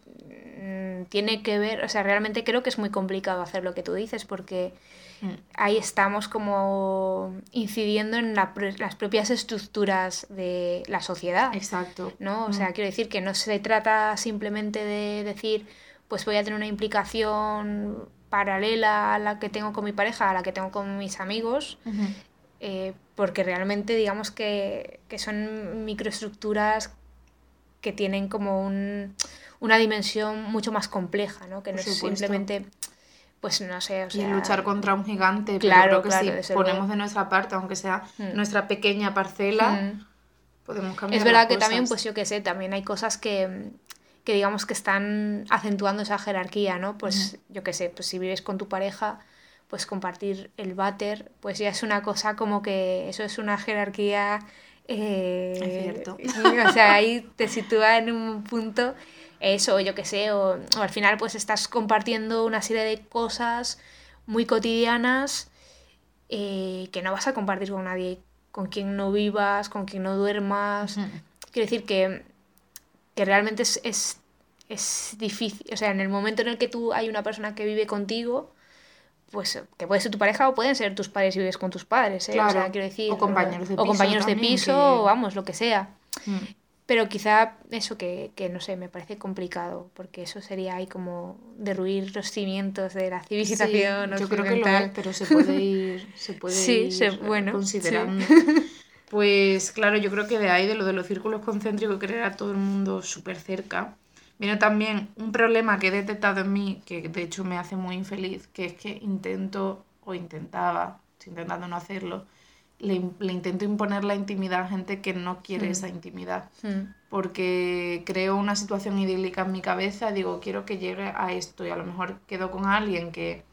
mmm, tiene que ver, o sea, realmente creo que es muy complicado hacer lo que tú dices, porque mm. ahí estamos como incidiendo en la, las propias estructuras de la sociedad. Exacto. ¿no? O sea, mm. quiero decir que no se trata simplemente de decir, pues voy a tener una implicación paralela a la que tengo con mi pareja, a la que tengo con mis amigos, uh -huh. Eh, porque realmente digamos que, que son microestructuras que tienen como un, una dimensión mucho más compleja, ¿no? que no es simplemente pues no sé, o sea... Y luchar contra un gigante, claro, pero creo que si ponemos de nuestra parte, aunque sea mm. nuestra pequeña parcela, mm. podemos cambiar Es verdad que también, pues yo qué sé, también hay cosas que, que digamos que están acentuando esa jerarquía, ¿no? Pues yo qué sé, pues si vives con tu pareja, pues compartir el váter, pues ya es una cosa como que eso es una jerarquía... Eh, es cierto. [LAUGHS] O sea, ahí te sitúa en un punto eso, yo qué sé, o, al final pues estás compartiendo una serie de cosas muy cotidianas eh, que no vas a compartir con nadie, con quien no vivas, con quien no duermas. Quiero decir que, que realmente es, es, es, difícil, o sea, en el momento en el que tú hay una persona que vive contigo, pues que puede ser tu pareja o pueden ser tus padres y vives con tus padres, ¿eh? o sea, quiero decir, o compañeros de piso, o compañeros de piso, o vamos, lo que sea. Mm. Pero quizá eso que, que, no sé, me parece complicado, porque eso sería ahí como derruir los cimientos de la civilización. yo creo que lo es, pero se puede ir, [LAUGHS] se puede ir bueno, considerando. Pues claro, yo creo que de ahí, de lo de los círculos concéntricos, querer a todo el mundo súper cerca, viene también un problema que he detectado en mí, que de hecho me hace muy infeliz, que es que intento, o intentaba, intentando no hacerlo, le, intento imponer la intimidad a gente que no quiere mm. esa intimidad. Mm. Porque creo una situación idílica en mi cabeza, digo, quiero que llegue a esto y a lo mejor quedo con alguien que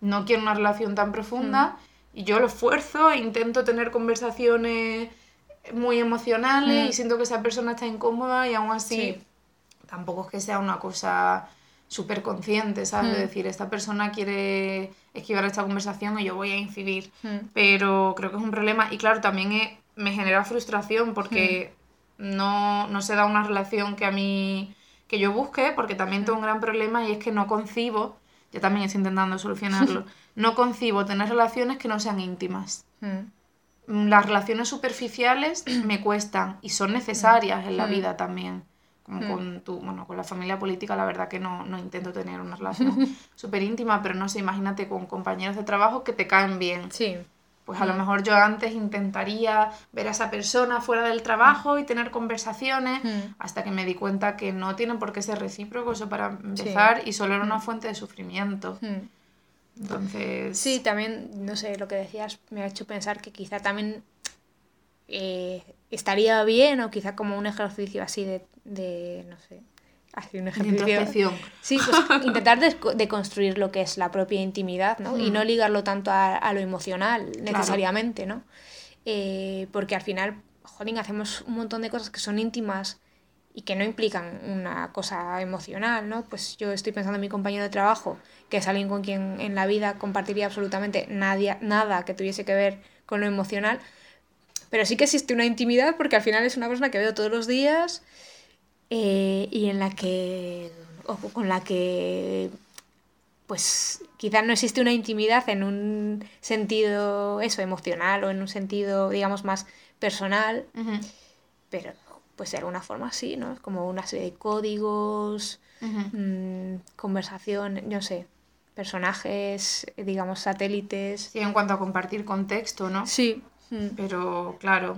no quiere una relación tan profunda mm. y yo lo esfuerzo e intento tener conversaciones muy emocionales y siento que esa persona está incómoda y aún así tampoco es que sea una cosa súper consciente, ¿sabes? De hmm. decir, esta persona quiere esquivar esta conversación y yo voy a incidir. Hmm. Pero creo que es un problema. Y claro, también me genera frustración porque hmm. no, no se da una relación que a mí que yo busque, porque también tengo un gran problema y es que no concibo, yo también estoy intentando solucionarlo, [LAUGHS] no concibo tener relaciones que no sean íntimas. Las relaciones superficiales me cuestan y son necesarias en la vida también. Hmm. con tu, bueno, con la familia política la verdad que no, no intento tener una relación [LAUGHS] súper íntima, pero no sé, imagínate con compañeros de trabajo que te caen bien. Sí. Pues a lo hmm. mejor yo antes intentaría ver a esa persona fuera del trabajo y tener conversaciones, hmm. hasta que me di cuenta que no tienen por qué ser recíproco, eso para empezar, y solo era una fuente de sufrimiento. Entonces... Sí, también, no sé, lo que decías me ha hecho pensar que quizá también eh, estaría bien o quizá como un ejercicio así de, de no sé, así un ejercicio. Sí, pues [LAUGHS] intentar deconstruir lo que es la propia intimidad, ¿no? Y no ligarlo tanto a, lo emocional necesariamente, ¿no? Eh, porque al final, jodín, hacemos un montón de cosas que son íntimas y que no implican una cosa emocional, ¿no? Pues yo estoy pensando en mi compañero de trabajo, que es alguien con quien en la vida compartiría absolutamente nadie, nada que tuviese que ver con lo emocional, pero sí que existe una intimidad porque al final es una persona que veo todos los días eh, y en la que, o con la que, pues quizás no existe una intimidad en un sentido, eso, emocional o en un sentido, digamos, más personal, pero pues de alguna forma sí, ¿no? Es como una serie de códigos, mm, conversación, no sé, personajes, digamos, satélites. Sí, en cuanto a compartir contexto, ¿no? Sí. Mm. Pero claro,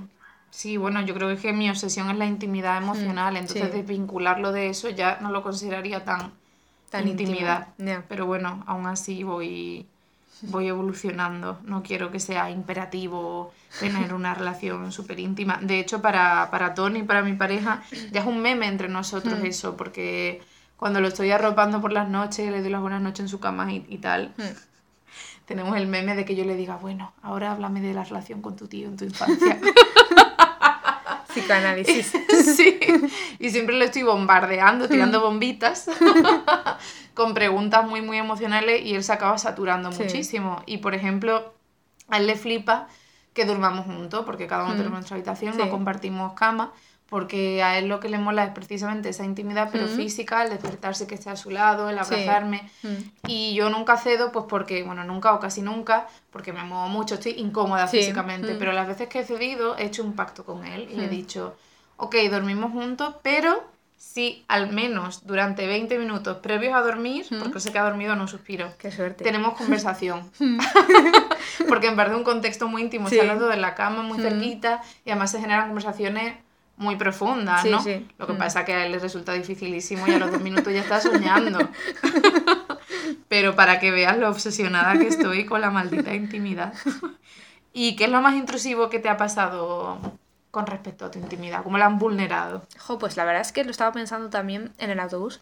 sí, bueno, yo creo que mi obsesión es la intimidad mm, emocional, entonces desvincularlo de eso ya no lo consideraría tan, tan intimidad. Pero bueno, aún así voy, voy evolucionando. No quiero que sea imperativo tener una [LAUGHS] relación súper íntima. De hecho, para, para Tony, para mi pareja, ya es un meme entre nosotros mm. eso, porque cuando lo estoy arropando por las noches, le doy las buenas noches en su cama y, y tal tenemos el meme de que yo le diga, bueno, ahora háblame de la relación con tu tío en tu infancia. [LAUGHS] Psicoanálisis. [LAUGHS] sí, y siempre le estoy bombardeando, tirando mm. bombitas [LAUGHS] con preguntas muy, muy emocionales y él se acaba saturando muchísimo. Y, por ejemplo, a él le flipa que durmamos juntos, porque cada uno mm. tenemos nuestra habitación, no compartimos cama, porque a él lo que le mola es precisamente esa intimidad, pero física, el despertarse que esté a su lado, el abrazarme. Y yo nunca cedo, pues porque, bueno, nunca o casi nunca, porque me muevo mucho, estoy incómoda físicamente, pero las veces que he cedido he hecho un pacto con él y le he dicho, ok, dormimos juntos, pero si al menos durante 20 minutos previos a dormir, porque sé que ha dormido no suspiro, Qué suerte. tenemos [LAUGHS] conversación. [LAUGHS] porque en parte un contexto muy íntimo, sí. hablando de la cama muy cerquita y además se generan conversaciones muy profunda, ¿no? Lo que mm. pasa es que a él le resulta dificilísimo y a los dos minutos ya está soñando. [LAUGHS] pero para que veas lo obsesionada que estoy con la maldita intimidad. ¿Y qué es lo más intrusivo que te ha pasado con respecto a tu intimidad? ¿Cómo la han vulnerado? Jo, pues la verdad es que lo estaba pensando también en el autobús.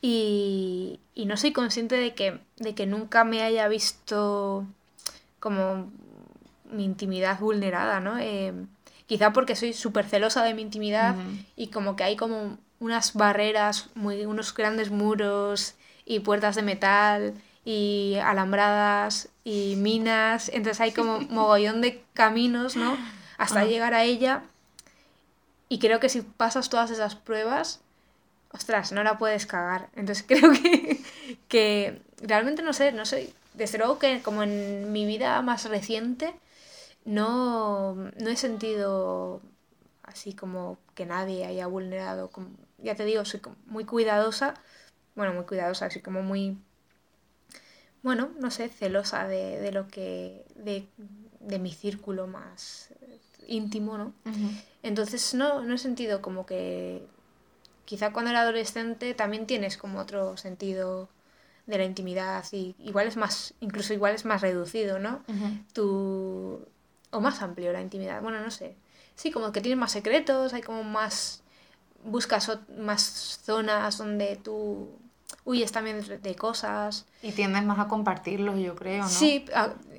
Y, no soy consciente de que, de que nunca me haya visto como mi intimidad vulnerada, ¿no? Eh, quizá porque soy súper celosa de mi intimidad y como que hay como unas barreras, muy, unos grandes muros y puertas de metal y alambradas y minas, entonces hay como [LAUGHS] mogollón de caminos, ¿no? Hasta llegar a ella. Y creo que si pasas todas esas pruebas, ostras, no la puedes cagar. Entonces [LAUGHS] creo que, que realmente no sé, no sé, desde luego que como en mi vida más reciente, no, no he sentido así como que nadie haya vulnerado. Como, ya te digo, soy muy cuidadosa, bueno, muy cuidadosa, así como muy, bueno, no sé, celosa de, de lo que, de, de, mi círculo más íntimo, ¿no? Entonces no, no he sentido como que, quizá cuando era adolescente también tienes como otro sentido de la intimidad y igual es más, incluso igual es más reducido, ¿no? tu, o más amplio la intimidad, bueno, no sé. Sí, como que tienes más secretos, hay como más, buscas más zonas donde tú huyes también de cosas. Y tiendes más a compartirlos, yo creo, ¿no? Sí,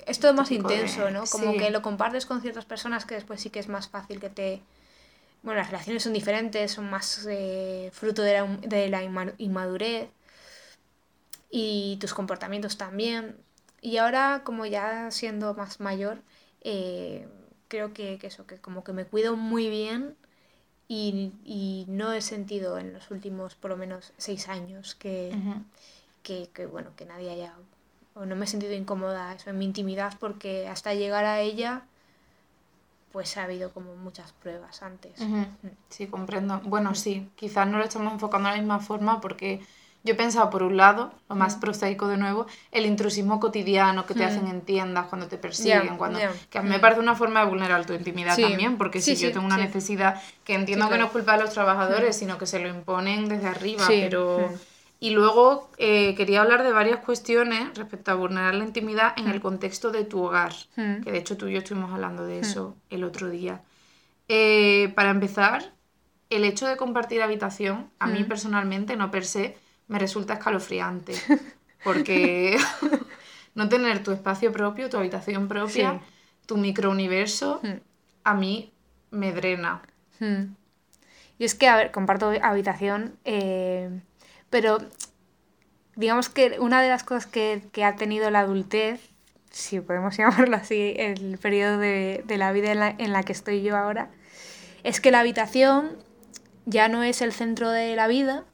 es todo más intenso, ¿no? Como que lo compartes con ciertas personas que después sí que es más fácil que te... Bueno, las relaciones son diferentes, son más eh, fruto de la, de la inmadurez y tus comportamientos también. Y ahora, como ya siendo más mayor, eh, creo que, eso, que como que me cuido muy bien y, no he sentido en los últimos por lo menos seis años que, que, bueno, que nadie haya, o no me he sentido incómoda eso en mi intimidad porque hasta llegar a ella pues ha habido como muchas pruebas antes. Mm. Sí, comprendo. Bueno, sí, quizás no lo estamos enfocando de la misma forma porque yo he pensado, por un lado, lo más mm. prosaico de nuevo, el intrusismo cotidiano que te mm. hacen en tiendas cuando te persiguen, cuando que a mí me parece una forma de vulnerar tu intimidad también, porque si yo tengo una necesidad, que entiendo que no es culpa de los trabajadores, sino que se lo imponen desde arriba, pero... Y luego eh, quería hablar de varias cuestiones respecto a vulnerar la intimidad en el contexto de tu hogar, que de hecho tú y yo estuvimos hablando de eso el otro día. Eh, para empezar, el hecho de compartir habitación, a mí personalmente, no per se, me resulta escalofriante. Porque [LAUGHS] no tener tu espacio propio, tu habitación propia, tu microuniverso, hmm. a mí me drena. Hmm. Y es que, a ver, comparto habitación, eh, pero digamos que una de las cosas que, ha tenido la adultez, si podemos [LAUGHS] llamarlo así, el periodo de, la vida en la, en la que estoy yo ahora, es que la habitación ya no es el centro de la vida,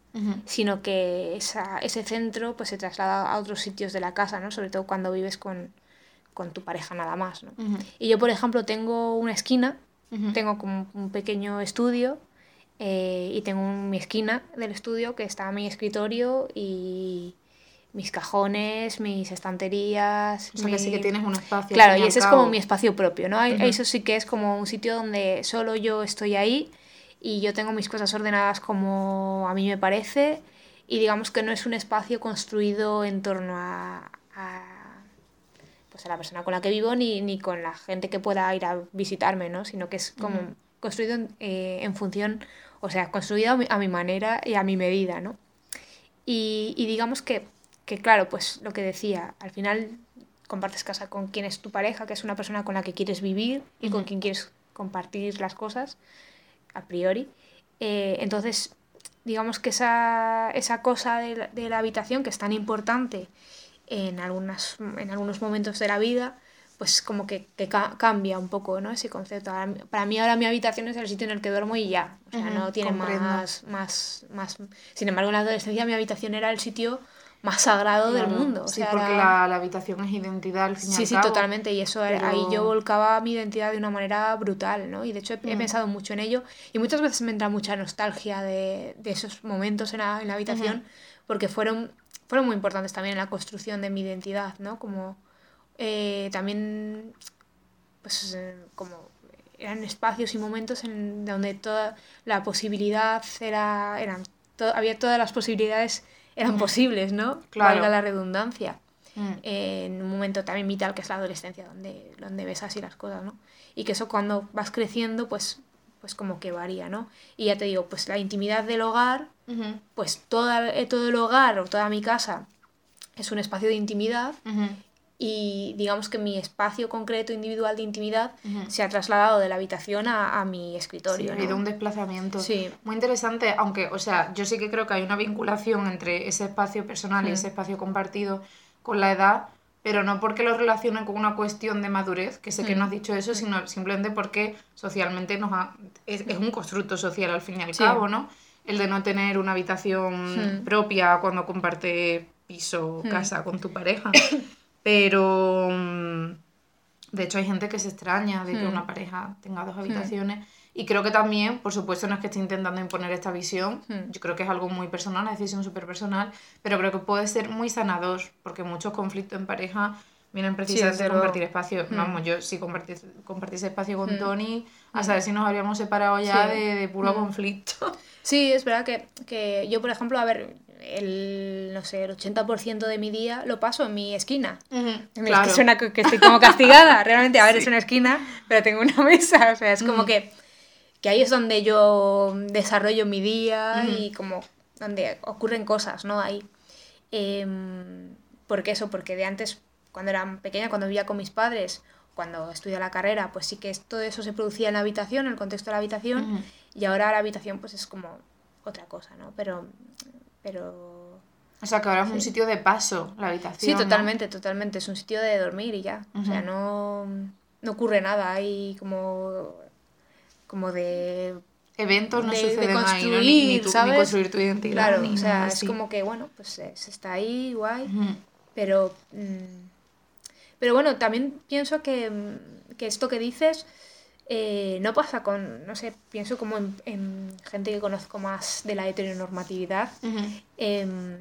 sino que ese centro pues, se traslada a otros sitios de la casa, ¿no? sobre todo cuando vives con, tu pareja nada más. ¿no? Y yo, por ejemplo, tengo una esquina, tengo como un pequeño estudio eh, y tengo mi esquina del estudio que está mi escritorio y mis cajones, mis estanterías. O sea que sí que tienes un espacio. Claro, y ese es como mi espacio propio, ¿no? Eso sí que es como un sitio donde solo yo estoy ahí y yo tengo mis cosas ordenadas como a mí me parece y digamos que no es un espacio construido en torno a, pues a la persona con la que vivo ni, ni, con la gente que pueda ir a visitarme, ¿no? sino que es como construido en, eh, en, función, o sea, construido a mi, manera y a mi medida. ¿no? Y, y digamos que, que, claro, pues lo que decía, al final compartes casa con quien es tu pareja, que es una persona con la que quieres vivir y con quien quieres compartir las cosas a priori. Eh, entonces, digamos que esa, esa cosa de la, de la, habitación que es tan importante en, algunas, en algunos momentos de la vida, pues como que, que cambia un poco ¿no? ese concepto. Para mí ahora mi habitación es el sitio en el que duermo y ya, o sea, no tiene más, más, más... Sin embargo, en la adolescencia mi habitación era el sitio más sagrado del mundo. sí, porque la, la, habitación es identidad al fin y Sí, sí, totalmente. Y eso ahí yo volcaba mi identidad de una manera brutal, ¿no? Y de hecho he, mm. pensado mucho en ello. Y muchas veces me entra mucha nostalgia de, de esos momentos en la, en la habitación, porque fueron, fueron muy importantes también en la construcción de mi identidad, ¿no? Como eh, también, pues, eh, como eran espacios y momentos en donde toda la posibilidad era, eran, había todas las posibilidades eran posibles, ¿no? Claro. Valga la redundancia. Mm. Eh, en un momento también vital que es la adolescencia, donde, donde ves así las cosas, ¿no? Y que eso cuando vas creciendo, pues, pues como que varía, ¿no? Y ya te digo, pues la intimidad del hogar, pues toda, eh, todo el hogar o toda mi casa es un espacio de intimidad y digamos que mi espacio concreto individual de intimidad ujú. se ha trasladado de la habitación a, a mi Sí, escritorio. ha ¿no? habido un desplazamiento. Sí. Muy interesante, aunque, o sea, yo sí que creo que hay una vinculación entre ese espacio personal y Mm. ese espacio compartido con la edad, pero no porque lo relacionen con una cuestión de madurez, que sé que Mm. no has dicho eso, sino simplemente porque socialmente nos ha- es, es un constructo social al fin y al Sí. cabo, ¿no? El de no tener una habitación propia cuando comparte piso o casa con tu pareja. [COUGHS] Pero mm, de hecho hay gente que se extraña de que Mm. una pareja tenga dos habitaciones. Y creo que también, por supuesto, no es que esté intentando imponer esta visión, Mm. yo creo que es algo muy personal, una decisión súper personal, pero creo que puede ser muy sanador, porque muchos conflictos en pareja vienen precisamente de luego. compartir espacio. Mm. Vamos, yo si compartís, compartís espacio con Mm. Tony, a saber si nos habríamos separado ya Sí. de, de puro conflicto. Sí, es verdad que, que yo, por ejemplo, a ver, el, no sé, el 80% de mi día lo paso en mi esquina. Es Claro. que suena que que estoy como castigada, [LAUGHS] realmente, a ver, es una esquina, pero tengo una [LAUGHS] mesa, o sea, es como que, que ahí es donde yo desarrollo mi día y como donde ocurren cosas, ¿no? Ahí. Em, ¿Por qué eso? Porque de antes, cuando era pequeña, cuando vivía con mis padres, cuando estudiaba la carrera, pues sí que es- todo eso se producía en la habitación, en el contexto de la habitación, y ahora la habitación pues es como otra cosa, ¿no? Pero, pero O sea, que ahora es un sitio de paso, la habitación. Sí, ¿no? totalmente, totalmente. Es un sitio de dormir y ya. O sea, no, no ocurre nada. Hay como, como de... Eventos no de- de suceden ahí, ¿no? Ni, ni, construir, tu- ni ¿sabes? construir tu identidad. Claro, ni o sea, es así. como que, bueno, pues eh, se está ahí, guay. Pero, mm, pero bueno, también pienso que, que esto que dices eh, no pasa con, no sé, pienso como en, en gente que conozco más de la heteronormatividad. Em,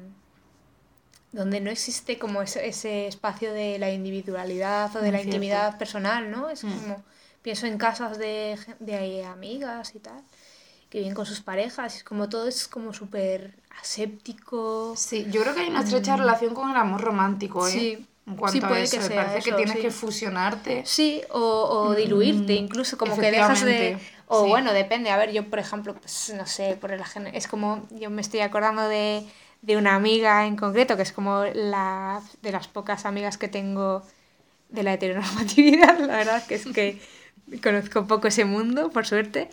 donde no existe como ese, ese espacio de la individualidad o de Muy la cierto. intimidad personal, ¿no? Es Mm. como, pienso en casas de, de amigas y tal, que viven con sus parejas, y es como todo es como súper aséptico. Sí, yo creo que hay una estrecha relación con el amor romántico, ¿eh? Mm. Sí. En cuanto Sí, puede a eso, que sea parece que eso, tienes sí. que fusionarte. Sí, o, o diluirte, incluso como que dejas de... Mm, O sí. bueno, depende. A ver, yo por ejemplo, pues no sé, por el es como, yo me estoy acordando de, de una amiga en concreto, que es como la de las pocas amigas que tengo de la heteronormatividad, la verdad que es que [LAUGHS] conozco poco ese mundo, por suerte.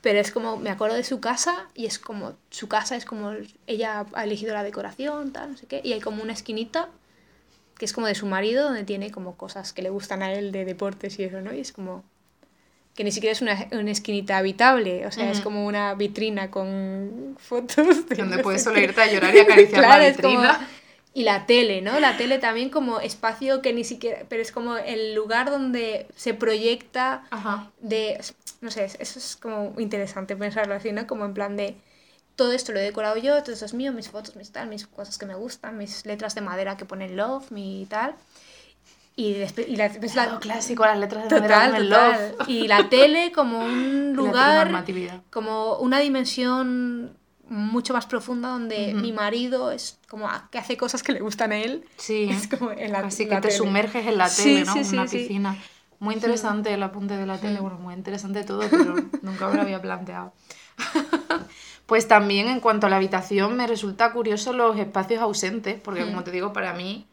Pero es como, me acuerdo de su casa y es como, su casa es como, ella ha elegido la decoración, tal, no sé qué, y hay como una esquinita que es como de su marido, donde tiene como cosas que le gustan a él de deportes y eso, ¿no? Y es como que ni siquiera es una, una esquinita habitable, o sea, es Ujú. como una vitrina con [LAUGHS] fotos. de Donde no puedes solo irte a llorar y acariciar [LAUGHS] la Claro, es como- vitrina. Y la tele, ¿no? La tele también como espacio que ni siquiera, pero es como el lugar donde se proyecta Ajá. de, no sé, eso es como interesante pensarlo así, ¿no? Como en plan de, todo esto lo he decorado yo, todo esto es mío, mis fotos, mis tal, mis cosas que me gustan, mis letras de madera que ponen love, mi tal. Y, después, y la, ves la- clásico, las letras de madera total, el total. love. Y la tele como un [LAUGHS] lugar, como una dimensión mucho más profunda donde Ujú. mi marido es como ah, que hace cosas que le gustan a él. Sí. [LAUGHS] Es como en la, Así la que te tele. sumerges en la Sí, tele, ¿no? sí, sí, una sí. piscina. Muy interesante el apunte de la tele, bueno, muy interesante todo, pero [LAUGHS] nunca me lo había planteado. Pues también en cuanto a la habitación me resulta curioso los espacios ausentes, porque como te digo, para mí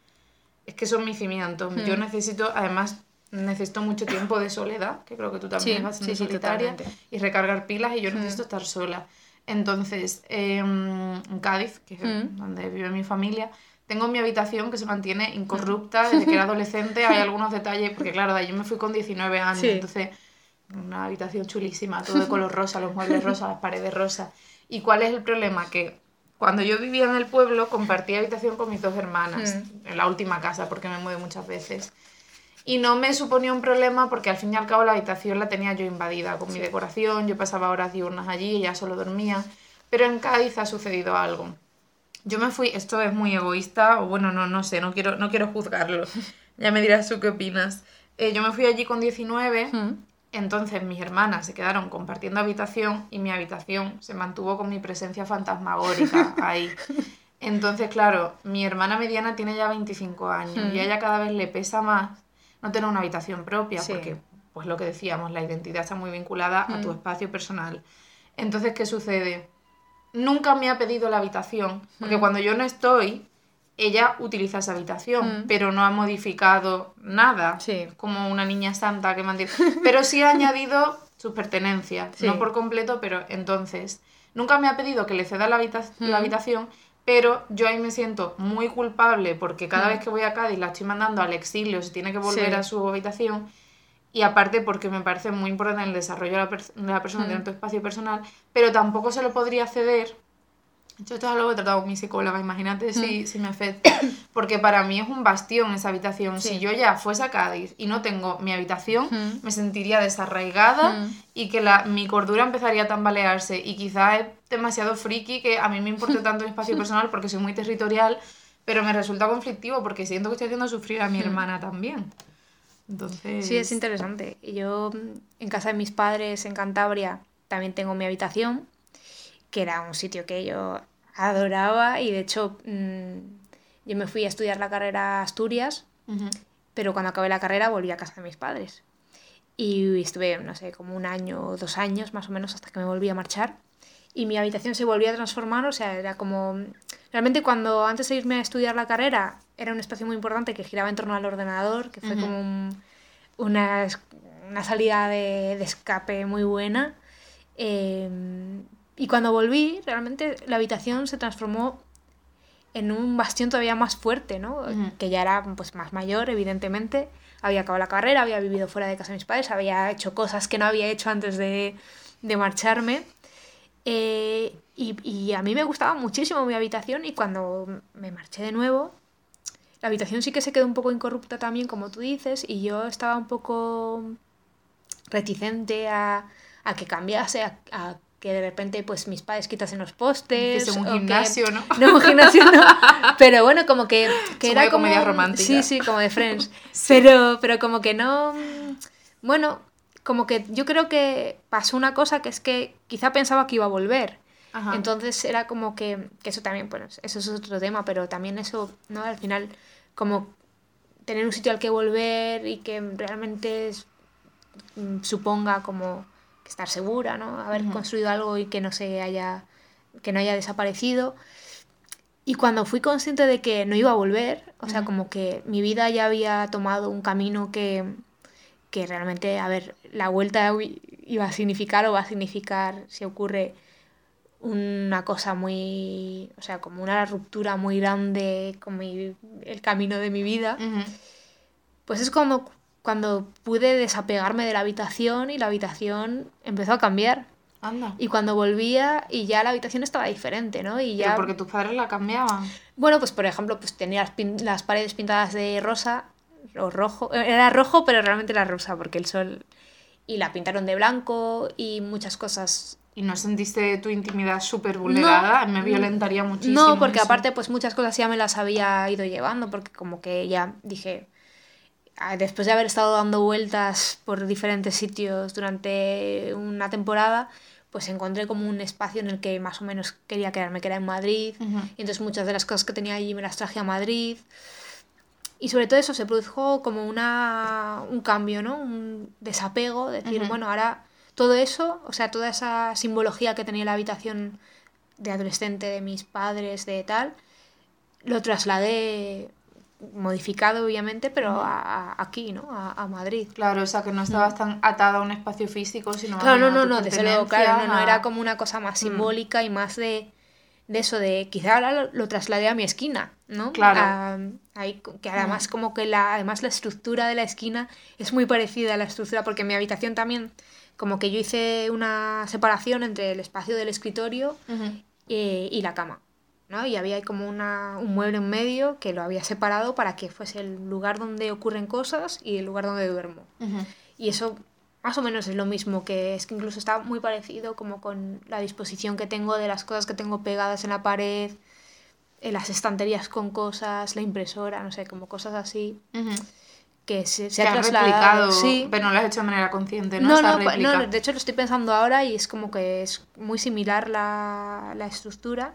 es que son mis cimientos. Yo Mm. necesito, además, necesito mucho tiempo de soledad, que creo que tú también Sí, solitaria, y recargar pilas y yo Mm. necesito estar sola. Entonces, em, en Cádiz, que es donde vive mi familia, tengo mi habitación que se mantiene incorrupta desde que era [LAUGHS] adolescente. Hay algunos detalles, porque claro, de allí me fui con 19 años, entonces una habitación chulísima, todo de [LAUGHS] color rosa, los muebles rosas, las paredes rosas. ¿Y cuál es el problema? Que cuando yo vivía en el pueblo compartía habitación con mis dos hermanas, Mm. en la última casa, porque me mudé muchas veces. Y no me suponía un problema porque al fin y al cabo la habitación la tenía yo invadida con mi decoración, yo pasaba horas diurnas allí, ella solo dormía. Pero en Cádiz ha sucedido algo. Yo me fui, esto es muy egoísta, o bueno, no, no sé, no quiero, no quiero juzgarlo. [LAUGHS] Ya me dirás tú qué opinas. Eh, yo me fui allí con 19, Mm. Entonces mis hermanas se quedaron compartiendo habitación y mi habitación se mantuvo con mi presencia fantasmagórica [LAUGHS] ahí. Entonces, claro, mi hermana mediana tiene ya 25 años y a ella cada vez le pesa más no tener una habitación propia, porque, pues lo que decíamos, la identidad está muy vinculada a tu espacio personal. Entonces, ¿qué sucede? Nunca me ha pedido la habitación, porque cuando yo no estoy, ella utiliza esa habitación, pero no ha modificado nada, como una niña santa que mantiene. Pero sí ha [LAUGHS] añadido sus pertenencias, no por completo, pero entonces, nunca me ha pedido que le ceda la, la habitación, pero yo ahí me siento muy culpable porque cada vez que voy a Cádiz la estoy mandando al exilio, se tiene que volver a su habitación. Y aparte porque me parece muy importante el desarrollo de la, la persona, tener tu espacio personal, pero tampoco se lo podría ceder yo esto es algo que he tratado con mi psicóloga, imagínate si, si me afecta. [COUGHS] Porque para mí es un bastión esa habitación. Si yo ya fuese a Cádiz y no tengo mi habitación, me sentiría desarraigada y que la, mi cordura empezaría a tambalearse. Y quizás es demasiado friki que a mí me importe [LAUGHS] tanto mi espacio personal porque soy muy territorial, pero me resulta conflictivo porque siento que estoy haciendo sufrir a mi hermana también. Entonces... Sí, es interesante. Yo en casa de mis padres en Cantabria también tengo mi habitación que era un sitio que yo adoraba y de hecho mm, yo me fui a estudiar la carrera a Asturias, pero cuando acabé la carrera volví a casa de mis padres. Y estuve, no sé, como un año o dos años más o menos hasta que me volví a marchar. Y mi habitación se volvió a transformar, o sea, era como... Realmente cuando antes de irme a estudiar la carrera era un espacio muy importante que giraba en torno al ordenador, que fue como una, una, salida de, de, escape muy buena. Eh, y cuando volví, realmente la habitación se transformó en un bastión todavía más fuerte, ¿no? Que ya era pues más mayor, evidentemente. Había acabado la carrera, había vivido fuera de casa de mis padres, había hecho cosas que no había hecho antes de, de marcharme. Eh, y, y, a mí me gustaba muchísimo mi habitación y cuando me marché de nuevo, la habitación sí que se quedó un poco incorrupta también, como tú dices, y yo estaba un poco reticente a, a que cambiase, a, a que de repente pues mis padres quitasen los postes. Que [LAUGHS] un gimnasio, ¿no? No, un gimnasio no. Pero bueno, como que, que era como... comedia romántica. Sí, sí, como de Friends. [LAUGHS] Pero, pero como que no... Bueno, como que yo creo que pasó una cosa que es que quizá pensaba que iba a volver. Entonces era como que, que eso también, bueno, eso es otro tema, pero también eso, ¿no? Al final, como tener un sitio al que volver y que realmente mm, suponga como estar segura, ¿no? Haber construido algo y que no se haya, que no haya desaparecido. Y cuando fui consciente de que no iba a volver, o sea, como que mi vida ya había tomado un camino que, que realmente, a ver, la vuelta iba a significar o va a significar, si ocurre, una cosa muy, o sea, como una ruptura muy grande con el camino de mi vida, pues es como cuando pude desapegarme de la habitación y la habitación empezó a cambiar. Anda. Y cuando volvía y ya la habitación estaba diferente, ¿no? Y ya... ¿Pero porque tus padres la cambiaban? Bueno, pues por ejemplo, pues tenía las, paredes pintadas de rosa o rojo. Era rojo, pero realmente era rosa porque el sol... Y la pintaron de blanco y muchas cosas ¿Y no sentiste tu intimidad súper vulnerada? Me violentaría muchísimo. No, porque aparte pues muchas cosas ya me las había ido llevando, porque como que ya dije, después de haber estado dando vueltas por diferentes sitios durante una temporada, pues encontré como un espacio en el que más o menos quería quedarme, que era en Madrid. Y entonces muchas de las cosas que tenía allí me las traje a Madrid. Y sobre todo eso se produjo como una, un cambio, ¿no? Un desapego, decir, bueno, ahora todo eso, o sea, toda esa simbología que tenía la habitación de adolescente de mis padres, de tal, lo trasladé modificado obviamente, pero a, aquí, ¿no? A, Madrid. Claro, o sea, que no estabas tan atada a un espacio físico, sino claro, no, no, no, desde luego, claro, no, no, era como una cosa más simbólica y más de, de eso, de quizá ahora lo, trasladé a mi esquina, ¿no? Claro. ahí, que además como que la, además la estructura de la esquina es muy parecida a la estructura, porque en mi habitación también, como que yo hice una separación entre el espacio del escritorio eh, y la cama. ¿No? Y había como una, un mueble en medio que lo había separado para que fuese el lugar donde ocurren cosas y el lugar donde duermo. Y eso más o menos es lo mismo, que es que incluso está muy parecido como con la disposición que tengo de las cosas que tengo pegadas en la pared, en las estanterías con cosas, la impresora, no sé, como cosas así. Que se, se ha trasladado, sí. pero no lo has hecho de manera consciente, ¿no? No, no, no, de hecho lo estoy pensando ahora y es como que es muy similar la, la estructura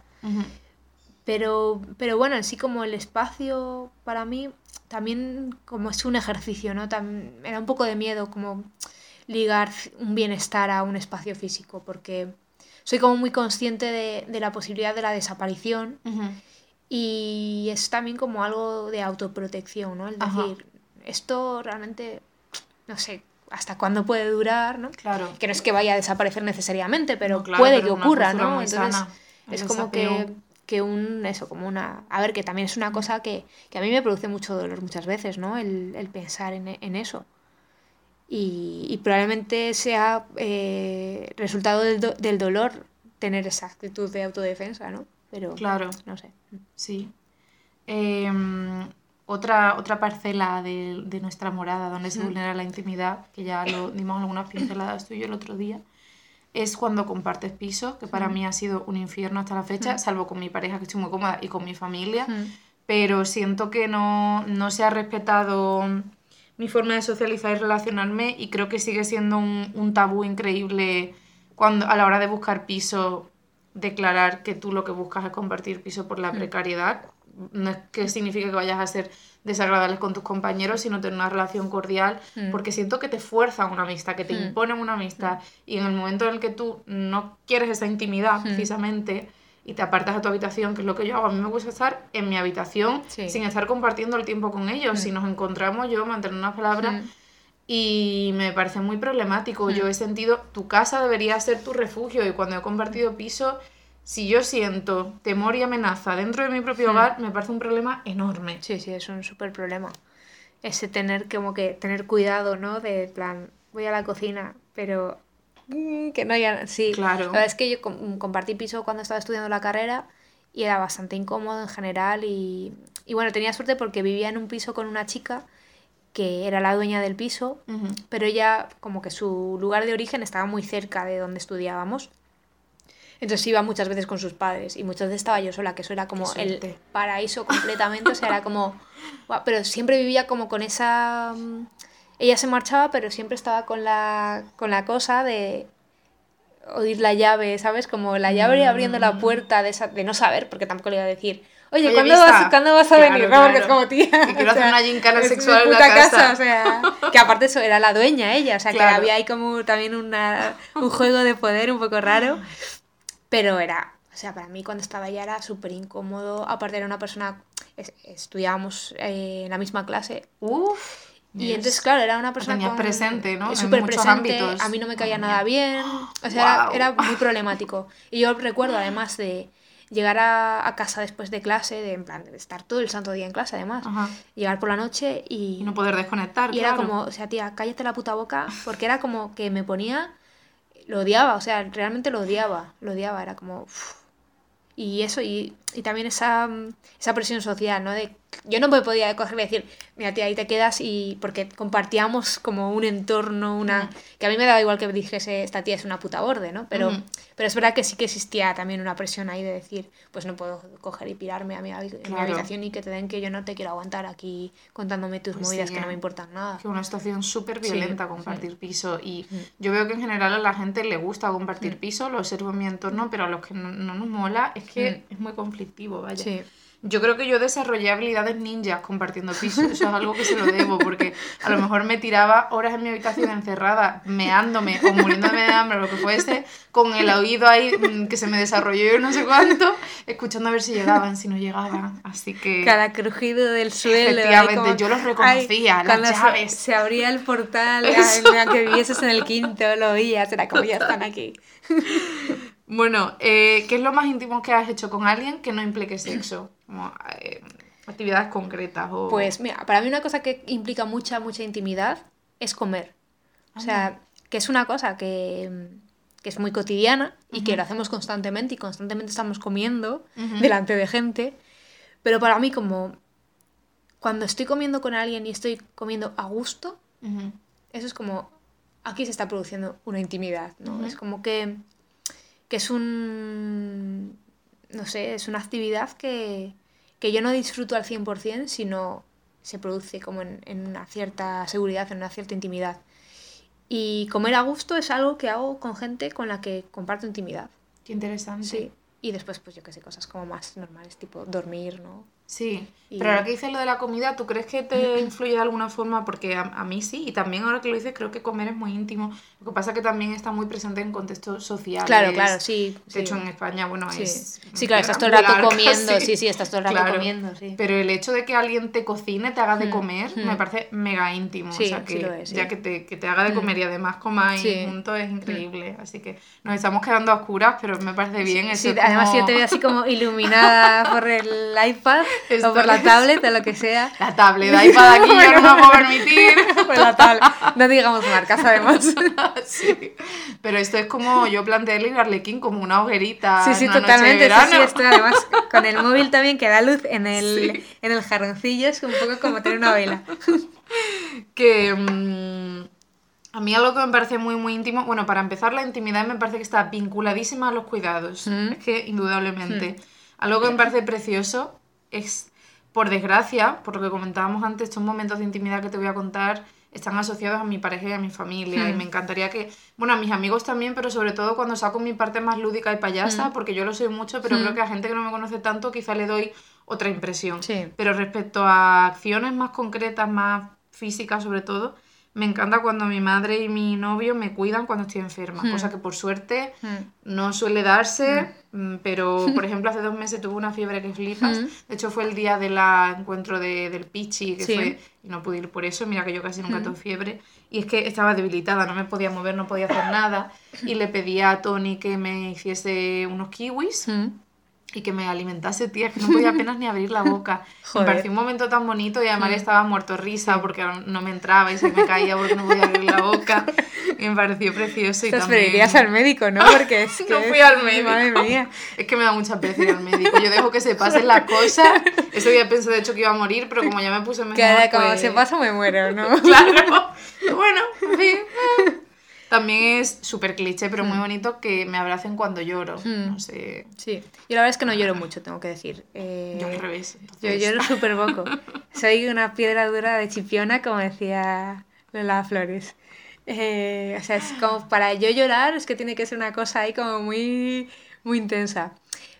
Pero, pero bueno, en sí como el espacio para mí también como es un ejercicio, ¿no? También, me da un poco de miedo como ligar un bienestar a un espacio físico, porque soy como muy consciente de, de la posibilidad de la desaparición y es también como algo de autoprotección, ¿no? Es decir, esto realmente, no sé, hasta cuándo puede durar, ¿no? Claro. Que no es que vaya a desaparecer necesariamente, pero puede que ocurra, ¿no? Entonces, es como que, que, un, eso, como una, a ver, que también es una cosa que, que a mí me produce mucho dolor muchas veces, ¿no? El, el pensar en, en eso. Y, y, probablemente sea eh, resultado del, do, del dolor tener esa actitud de autodefensa, ¿no? Pero, claro. no sé. Sí. Eh, otra, otra parcela de, de nuestra morada donde se vulnera la intimidad, que ya lo dimos algunas pinceladas tú y yo el otro día, es cuando compartes piso, que para mí ha sido un infierno hasta la fecha, salvo con mi pareja, que estoy muy cómoda, y con mi familia, pero siento que no, no se ha respetado mi forma de socializar y relacionarme y creo que sigue siendo un, un tabú increíble cuando a la hora de buscar piso declarar que tú lo que buscas es compartir piso por la precariedad no es que signifique que vayas a ser desagradables con tus compañeros, sino tener una relación cordial, Mm. porque siento que te fuerzan una amistad, que te Mm. imponen una amistad, y en el momento en el que tú no quieres esa intimidad, Mm. precisamente, y te apartas a tu habitación, que es lo que yo hago, a mí me gusta estar en mi habitación Sí. sin estar compartiendo el tiempo con ellos. Mm. Si nos encontramos, yo mantener unas palabras. Mm. Y me parece muy problemático. Mm. Yo he sentido, tu casa debería ser tu refugio. Y cuando he compartido piso, si yo siento temor y amenaza dentro de mi propio Mm. hogar, me parece un problema enorme. Sí, sí, es un súper problema. Ese tener como que tener cuidado, ¿no? De plan, voy a la cocina, pero mm, que no haya... Sí, Claro. la verdad es que yo com- compartí piso cuando estaba estudiando la carrera y era bastante incómodo en general y, y bueno, tenía suerte porque vivía en un piso con una chica que era la dueña del piso, pero ella como que su lugar de origen estaba muy cerca de donde estudiábamos. Entonces iba muchas veces con sus padres y muchas veces estaba yo sola, que eso era como el paraíso completamente, o sea, era [LAUGHS] como... Pero siempre vivía como con esa... mm, Ella se marchaba, pero siempre estaba con la, con la cosa de oír la llave, ¿sabes? Como la llave abriendo la puerta de, esa, de no saber, porque tampoco le iba a decir, oye, ¿cuándo, vas, ¿cuándo vas a Claro, venir? No, porque es claro. como tía. Que quiero [LAUGHS] hacer una gincana sexual en la puta casa. o sea, que aparte eso era la dueña ella, o sea, Claro. que había ahí como también una, un juego de poder un poco raro, pero era, o sea, para mí cuando estaba allá era súper incómodo, aparte era una persona, es- estudiábamos eh, en la misma clase, Uf. y Yes. entonces, claro, era una persona tenías con- presente, ¿no? Súper presente, ámbitos. a mí no me caía Madre nada bien, o sea, era, era muy [LAUGHS] problemático. Y yo recuerdo además de llegar a, a casa después de clase, de en plan, de estar todo el santo día en clase además, Ajá. llegar por la noche y, Y no poder desconectar, y era como, o sea, tía, cállate la puta boca, porque era como que me ponía, lo odiaba, o sea, realmente lo odiaba, lo odiaba, era como... uf. Y eso, y, y también esa, mm, esa presión social, ¿no? De, yo no me podía coger y decir, mira, tía, ahí te quedas y porque compartíamos como un entorno, una... Que a mí me daba igual que dijese, esta tía es una puta borde, ¿no? Pero, pero es verdad que sí que existía también una presión ahí de decir, pues no puedo coger y pirarme a mi, en mi Claro. habitación y que te den que yo no te quiero aguantar aquí contándome tus Pues movidas sí, que no eh. me importan nada. que una situación súper violenta Sí, compartir piso y yo veo que en general a la gente le gusta compartir piso, lo observo en mi entorno, pero a los que no, no nos mola es que es muy conflictivo, vaya. Yo creo que yo desarrollé habilidades ninjas compartiendo piso, eso es [LAUGHS] algo que se lo debo, porque a lo mejor me tiraba horas en mi habitación encerrada, meándome o muriéndome de hambre o lo que fuese, con el oído ahí mm, que se me desarrolló yo no sé cuánto, escuchando a ver si llegaban, si no llegaban, así que... Cada crujido del suelo. Efectivamente, como- yo los reconocía, las cuando se- llaves. Se, abría el portal, ay, que vivieses en el quinto, lo oías, era como ya están aquí. [LAUGHS] Bueno, eh, ¿qué es lo más íntimo que has hecho con alguien que no implique sexo? [CLEARS THROAT] Como, eh, actividades concretas o... Pues mira, para mí una cosa que implica mucha, mucha intimidad es comer. O sea, que es una cosa que, que es muy cotidiana y que lo hacemos constantemente y constantemente estamos comiendo delante de gente. Pero para mí como cuando estoy comiendo con alguien y estoy comiendo a gusto, eso es como, aquí se está produciendo una intimidad, ¿no? Es como que, que es un, no sé, es una actividad que, que yo no disfruto al 100%, sino se produce como en, en una cierta seguridad, en una cierta intimidad. Y comer a gusto es algo que hago con gente con la que comparto intimidad. Qué interesante. Sí. Y después, pues yo qué sé, cosas como más normales, tipo dormir, ¿no? Sí, pero ahora que dices lo de la comida, ¿tú crees que te [CLEARS THROAT] influye de alguna forma? Porque a, mí sí, y también ahora que lo dices, creo que comer es muy íntimo. Lo que pasa es que también está muy presente en contextos sociales. Claro, claro, sí. De hecho, en España, bueno, es. Sí, claro, estás todo el rato comiendo, sí, sí, estás todo el rato comiendo, sí. Pero el hecho de que alguien te cocine, te haga de mm, comer, me mm. parece mega íntimo. o sea, que ya que te, que te haga de mm. comer y además comáis juntos es increíble. Así que nos estamos quedando a oscuras, pero me parece bien. Eso además yo te veo así como [LAUGHS] iluminada por el iPad o por la [LAUGHS] tablet o lo que sea. La tablet, iPad aquí yo no me puedo permitir. [LAUGHS] Pues la tablet. No digamos marcas, además. [LAUGHS] sí. Pero esto es como yo planteé el Arlequín como una hoguerita. Sí, sí, totalmente. Sí, sí, esto además con el móvil también que da luz en el, en el jarroncillo, es un poco como tener una vela. que. Mm, a mí algo que me parece muy, muy íntimo, bueno, para empezar, la intimidad me parece que está vinculadísima a los cuidados. Mm. Es que, indudablemente. Mm. Algo que me parece precioso es por desgracia, por lo que comentábamos antes, estos momentos de intimidad que te voy a contar están asociados a mi pareja y a mi familia. Y hmm. me encantaría que, bueno, a mis amigos también, pero sobre todo cuando saco mi parte más lúdica y payasa, hmm. porque yo lo soy mucho, pero creo hmm. que a gente que no me conoce tanto quizá le doy otra impresión. Pero respecto a acciones más concretas, más físicas sobre todo, me encanta cuando mi madre y mi novio me cuidan cuando estoy enferma, hmm. cosa que por suerte hmm. no suele darse, hmm. mm, pero [LAUGHS] por ejemplo hace dos meses tuve una fiebre que flipas, de hecho fue el día del encuentro de, del Pichi, que fue, y no pude ir por eso, mira que yo casi nunca tengo fiebre, y es que estaba debilitada, no me podía mover, no podía hacer nada, y le pedí a Tony que me hiciese unos kiwis, y que me alimentase, tía, que no podía apenas ni abrir la boca. [LAUGHS] Me pareció un momento tan bonito y además mm. estaba muerto risa porque no me entraba y se me caía porque no podía abrir la boca. [LAUGHS] Y me pareció precioso. Y también... irías al médico, ¿no? Porque es [LAUGHS] que no fui al médico. Madre mía. Es que me da mucha pena ir al médico. Yo dejo que se pasen las cosas. Ese día pensé de hecho que iba a morir, pero como ya me puse mejor... Como pues se pasa me muero, ¿no? claro. Bueno, en fin. También es súper cliché, pero muy mm. bonito que me abracen cuando lloro. Mm. No sé. Sí. Yo la verdad es que no lloro mucho, tengo que decir. Eh, yo al revés. Yo lloro súper [LAUGHS] poco. Soy una piedra dura de chipiona, como decía Lola Flores. Eh, o sea, es como para yo llorar es que tiene que ser una cosa ahí como muy, muy intensa.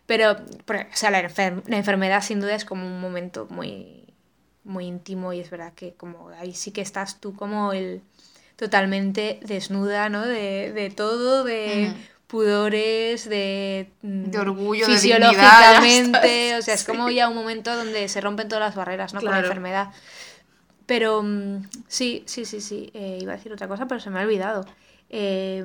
Pero, o sea, la, la enfermedad sin duda es como un momento muy, muy íntimo y es verdad que como ahí sí que estás tú como el totalmente desnuda, ¿no? De, de todo, de pudores, de, mm, de orgullo, fisiológicamente, o sea, es [LAUGHS] como ya un momento donde se rompen todas las barreras, ¿no? Con la enfermedad. Pero mm, sí, sí, sí, sí, eh, iba a decir otra cosa, pero se me ha olvidado. Eh,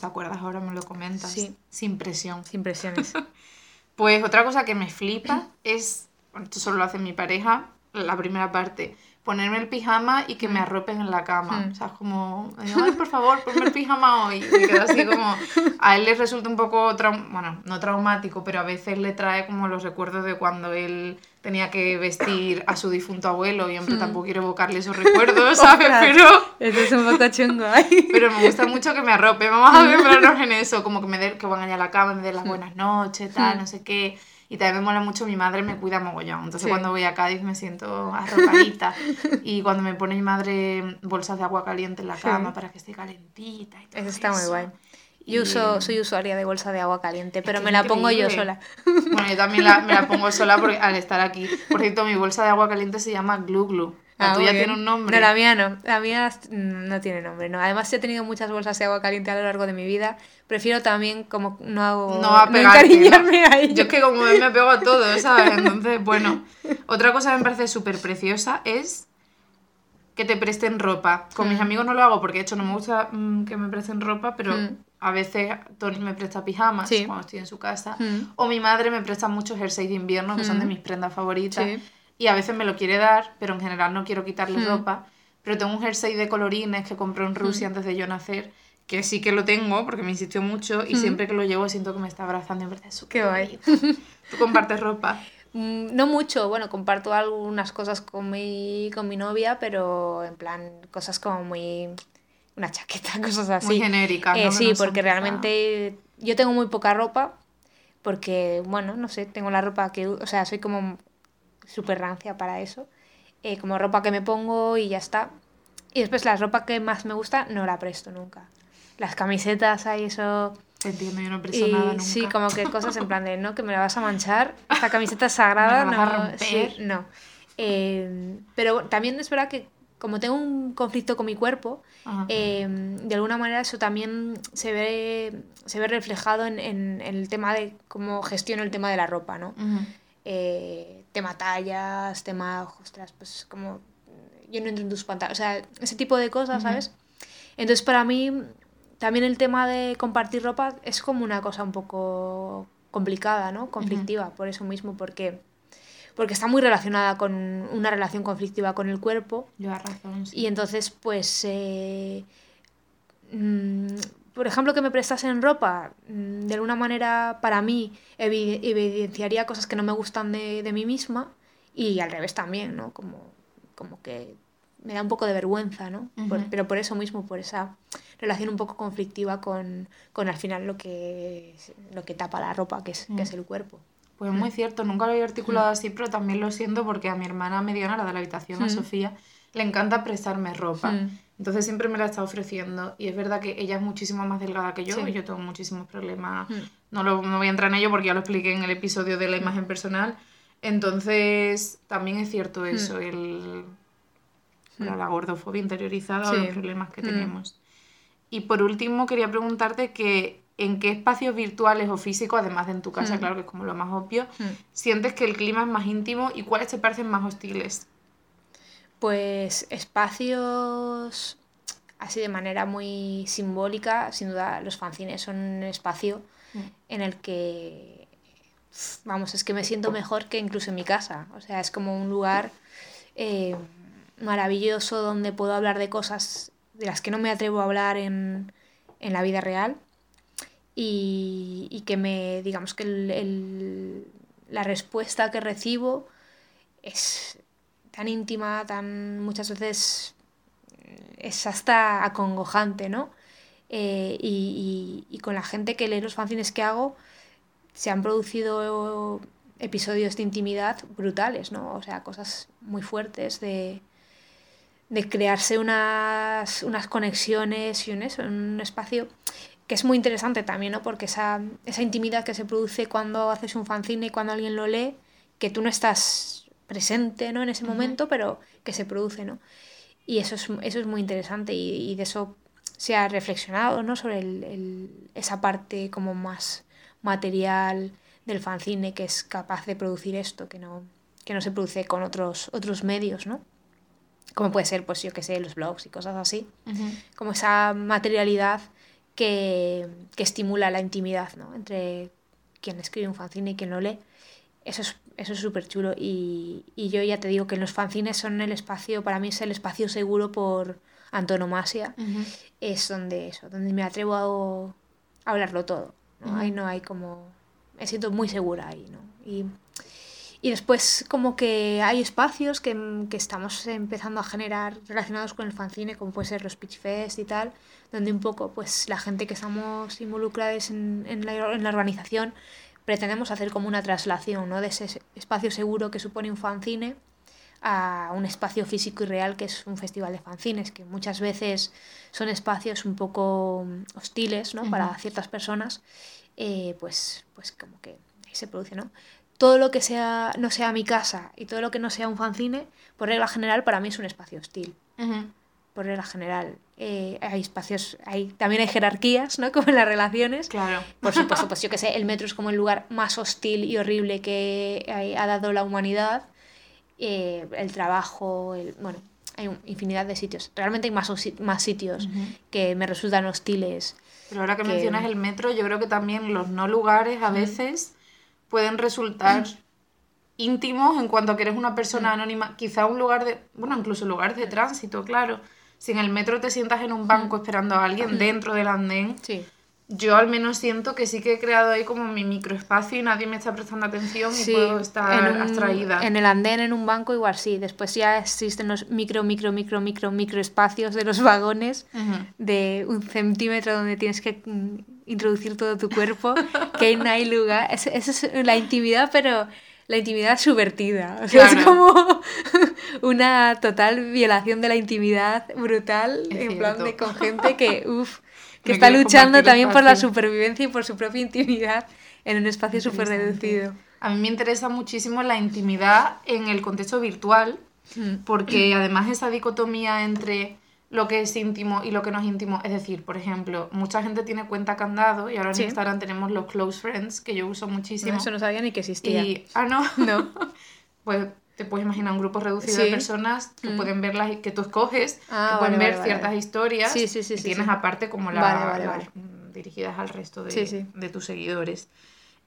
¿Te acuerdas? Ahora me lo comentas. Sí. Sin presión. Sin presiones. [LAUGHS] pues otra cosa que me flipa es, esto solo lo hace mi pareja, la primera parte, ponerme el pijama y que me mm. arropen en la cama. Mm. O sea, es como, ay, por favor, ponme el pijama hoy. Y queda así como, a él le resulta un poco, bueno, no traumático, pero a veces le trae como los recuerdos de cuando él tenía que vestir a su difunto abuelo y hombre, mm. tampoco quiero evocarle esos recuerdos, [LAUGHS] ¿sabes? pero... Eso es un poco chungo ahí. Pero me gusta mucho que me arrope, vamos a ver [LAUGHS] en eso, como que me dé, que van a la cama, me dé las buenas noches, tal, no sé qué. Y también me mola mucho, mi madre me cuida mogollón. Entonces cuando voy a Cádiz me siento arropadita. [LAUGHS] y cuando me pone mi madre bolsas de agua caliente en la cama para que esté calentita. Y todo eso está muy guay. Yo uso, soy usuaria de bolsa de agua caliente, pero me la pongo yo sola. Bueno, yo también me la pongo sola porque, al estar aquí. Por cierto, mi bolsa de agua caliente se llama Glu Glu. La ah, tuya tiene un nombre. No, la mía no. La mía no tiene nombre, no. Además, he tenido muchas bolsas de agua caliente a lo largo de mi vida. Prefiero también como no hago... No a encariñarme a Yo es que como me apego a todo, [LAUGHS] ¿sabes? Entonces, bueno. Otra cosa que me parece súper preciosa es que te presten ropa. Con mis mm. amigos no lo hago porque, de hecho, no me gusta mm, que me presten ropa, pero mm. a veces Tony me presta pijamas cuando estoy en su casa. O mi madre me presta muchos jerseys de invierno, que son de mis prendas favoritas y a veces me lo quiere dar, pero en general no quiero quitarle hmm. ropa. Pero tengo un jersey de colorines que compré en Rusia hmm. antes de yo nacer, que sí que lo tengo porque me insistió mucho y hmm. siempre que lo llevo siento que me está abrazando y me parece súper Qué guay. ¿Tú compartes ropa? [LAUGHS] Mm, no mucho, bueno, comparto algunas cosas con mi, con mi novia, pero en plan cosas como muy... una chaqueta, [LAUGHS] cosas así. Muy genéricas. Eh, sí, porque realmente yo tengo muy poca ropa, porque, bueno, no sé, tengo la ropa que... O sea, soy como súper rancia para eso. Eh, como ropa que me pongo y ya está. Y después la ropa que más me gusta no la presto nunca. Las camisetas ahí, eso entiendo, yo no preso nada nunca. Sí, como que cosas en plan de, ¿no? Que me la vas a manchar, esta camiseta es sagrada, [LAUGHS] Me la vas a romper. Sí, no. Eh, pero también es verdad que como tengo un conflicto con mi cuerpo, eh, de alguna manera eso también se ve, se ve reflejado en, en- en el tema de cómo gestiono el tema de la ropa, ¿no? Eh, tema tallas, tema, ostras, pues como yo no entro en tus pantalones, o sea, ese tipo de cosas, ¿sabes? Entonces para mí también el tema de compartir ropa es como una cosa un poco complicada, ¿no? Conflictiva, por eso mismo, porque, porque está muy relacionada con una relación conflictiva con el cuerpo Lleva razón, sí. y entonces pues... eh, mm, por ejemplo, que me prestasen ropa, mm, de alguna manera para mí evi- evidenciaría cosas que no me gustan de, de mí misma y al revés también, ¿no? Como, como que me da un poco de vergüenza, ¿no? Por- pero por eso mismo, por esa relación un poco conflictiva con, con al final lo que, lo que tapa la ropa, que es, que es el cuerpo. Pues muy cierto, nunca lo había articulado así, pero también lo siento porque a mi hermana mediana, la de la habitación, a Mm. Sofía, le encanta prestarme ropa. Mm. Entonces siempre me la está ofreciendo. Y es verdad que ella es muchísimo más delgada que yo Sí. y yo tengo muchísimos problemas. Mm. No, lo, no voy a entrar en ello porque ya lo expliqué en el episodio de la imagen personal. Entonces también es cierto eso, el, la, gordofobia interiorizada o Sí. los problemas que Mm. tenemos. Y por último quería preguntarte que en qué espacios virtuales o físicos, además de en tu casa, Mm. claro que es como lo más obvio, Mm. sientes que el clima es más íntimo y cuáles te parecen más hostiles. Pues espacios así de manera muy simbólica, sin duda los fanzines son un espacio Mm. en el que, vamos, es que me siento mejor que incluso en mi casa. O sea, es como un lugar eh, maravilloso donde puedo hablar de cosas de las que no me atrevo a hablar en, en la vida real y, y que me, digamos que el- el- la respuesta que recibo es tan íntima, tan muchas veces es hasta acongojante, ¿no? Eh, y, y- y con la gente que lee los fanzines que hago se han producido episodios de intimidad brutales, ¿no? O sea, cosas muy fuertes de, de crearse unas, unas conexiones y un, eso, un espacio que es muy interesante también, ¿no? Porque esa, esa intimidad que se produce cuando haces un fanzine y cuando alguien lo lee, que tú no estás presente, ¿no? En ese momento, pero que se produce, ¿no? Y eso es, eso es muy interesante y, y de eso se ha reflexionado, ¿no? Sobre el- el- esa parte como más material del fanzine que es capaz de producir esto, que no, que no se produce con otros, otros medios, ¿no? Como puede ser, pues yo que sé, los blogs y cosas así. Como esa materialidad que, que estimula la intimidad, ¿no? Entre quien escribe un fanzine y quien lo lee. Eso es eso es súper chulo y, y yo ya te digo que los fanzines son el espacio, para mí es el espacio seguro por antonomasia, es donde eso, donde me atrevo a, a hablarlo todo, ¿no? Ahí no hay como, me siento muy segura ahí, ¿no? Y, y después como que hay espacios que, que estamos empezando a generar relacionados con el fanzine, como puede ser los Pitch Fest y tal, donde un poco pues la gente que estamos involucrados en, en la, en la organización pretendemos hacer como una traslación ¿no? de ese espacio seguro que supone un fanzine a un espacio físico y real que es un festival de fanzines, que muchas veces son espacios un poco hostiles ¿no? para ciertas personas, eh, pues, pues como que ahí se produce, ¿no? Todo lo que sea, no sea mi casa y todo lo que no sea un fanzine, por regla general, para mí es un espacio hostil. Por regla general. Eh, hay espacios, hay, también hay jerarquías, ¿no? [LAUGHS] Como en las relaciones. Claro. Por supuesto, pues yo que sé, el metro es como el lugar más hostil y horrible que ha dado la humanidad. Eh, el trabajo, el, bueno, hay infinidad de sitios. Realmente hay más, más sitios que me resultan hostiles. Pero ahora que, que- mencionas el metro, yo creo que también los no lugares a veces pueden resultar [CLEARS THROAT] íntimos en cuanto a que eres una persona anónima. Quizá un lugar de, bueno, incluso lugares de tránsito, claro. Si en el metro te sientas en un banco esperando a alguien dentro del andén, Sí. yo al menos siento que sí que he creado ahí como mi microespacio y nadie me está prestando atención y Sí, puedo estar en un- abstraída. En el andén, en un banco, igual sí. Después ya existen los micro, micro, micro, micro, micro espacios de los vagones Ujú. de un centímetro donde tienes que mm, introducir todo tu cuerpo, que no hay lugar. Es- Esa es la intimidad, pero la intimidad subvertida. O sea, es como [LAUGHS] una total violación de la intimidad brutal, Es en plan de con gente que, [LAUGHS] uff, que está luchando también por la supervivencia y por su propia intimidad en un espacio súper reducido. A mí me interesa muchísimo la intimidad en el contexto virtual, mm. porque además esa dicotomía entre lo que es íntimo y lo que no es íntimo. Es decir, por ejemplo, mucha gente tiene cuenta candado y ahora en Instagram tenemos los close friends, que yo uso muchísimo. eso no sabía ni que existía. Y, ah, no. [LAUGHS] No. [LAUGHS] pues te puedes imaginar un grupo reducido de personas que mm. pueden ver las que tú escoges, ah, que pueden ver ciertas historias y tienes aparte como las dirigidas al resto de, de tus seguidores.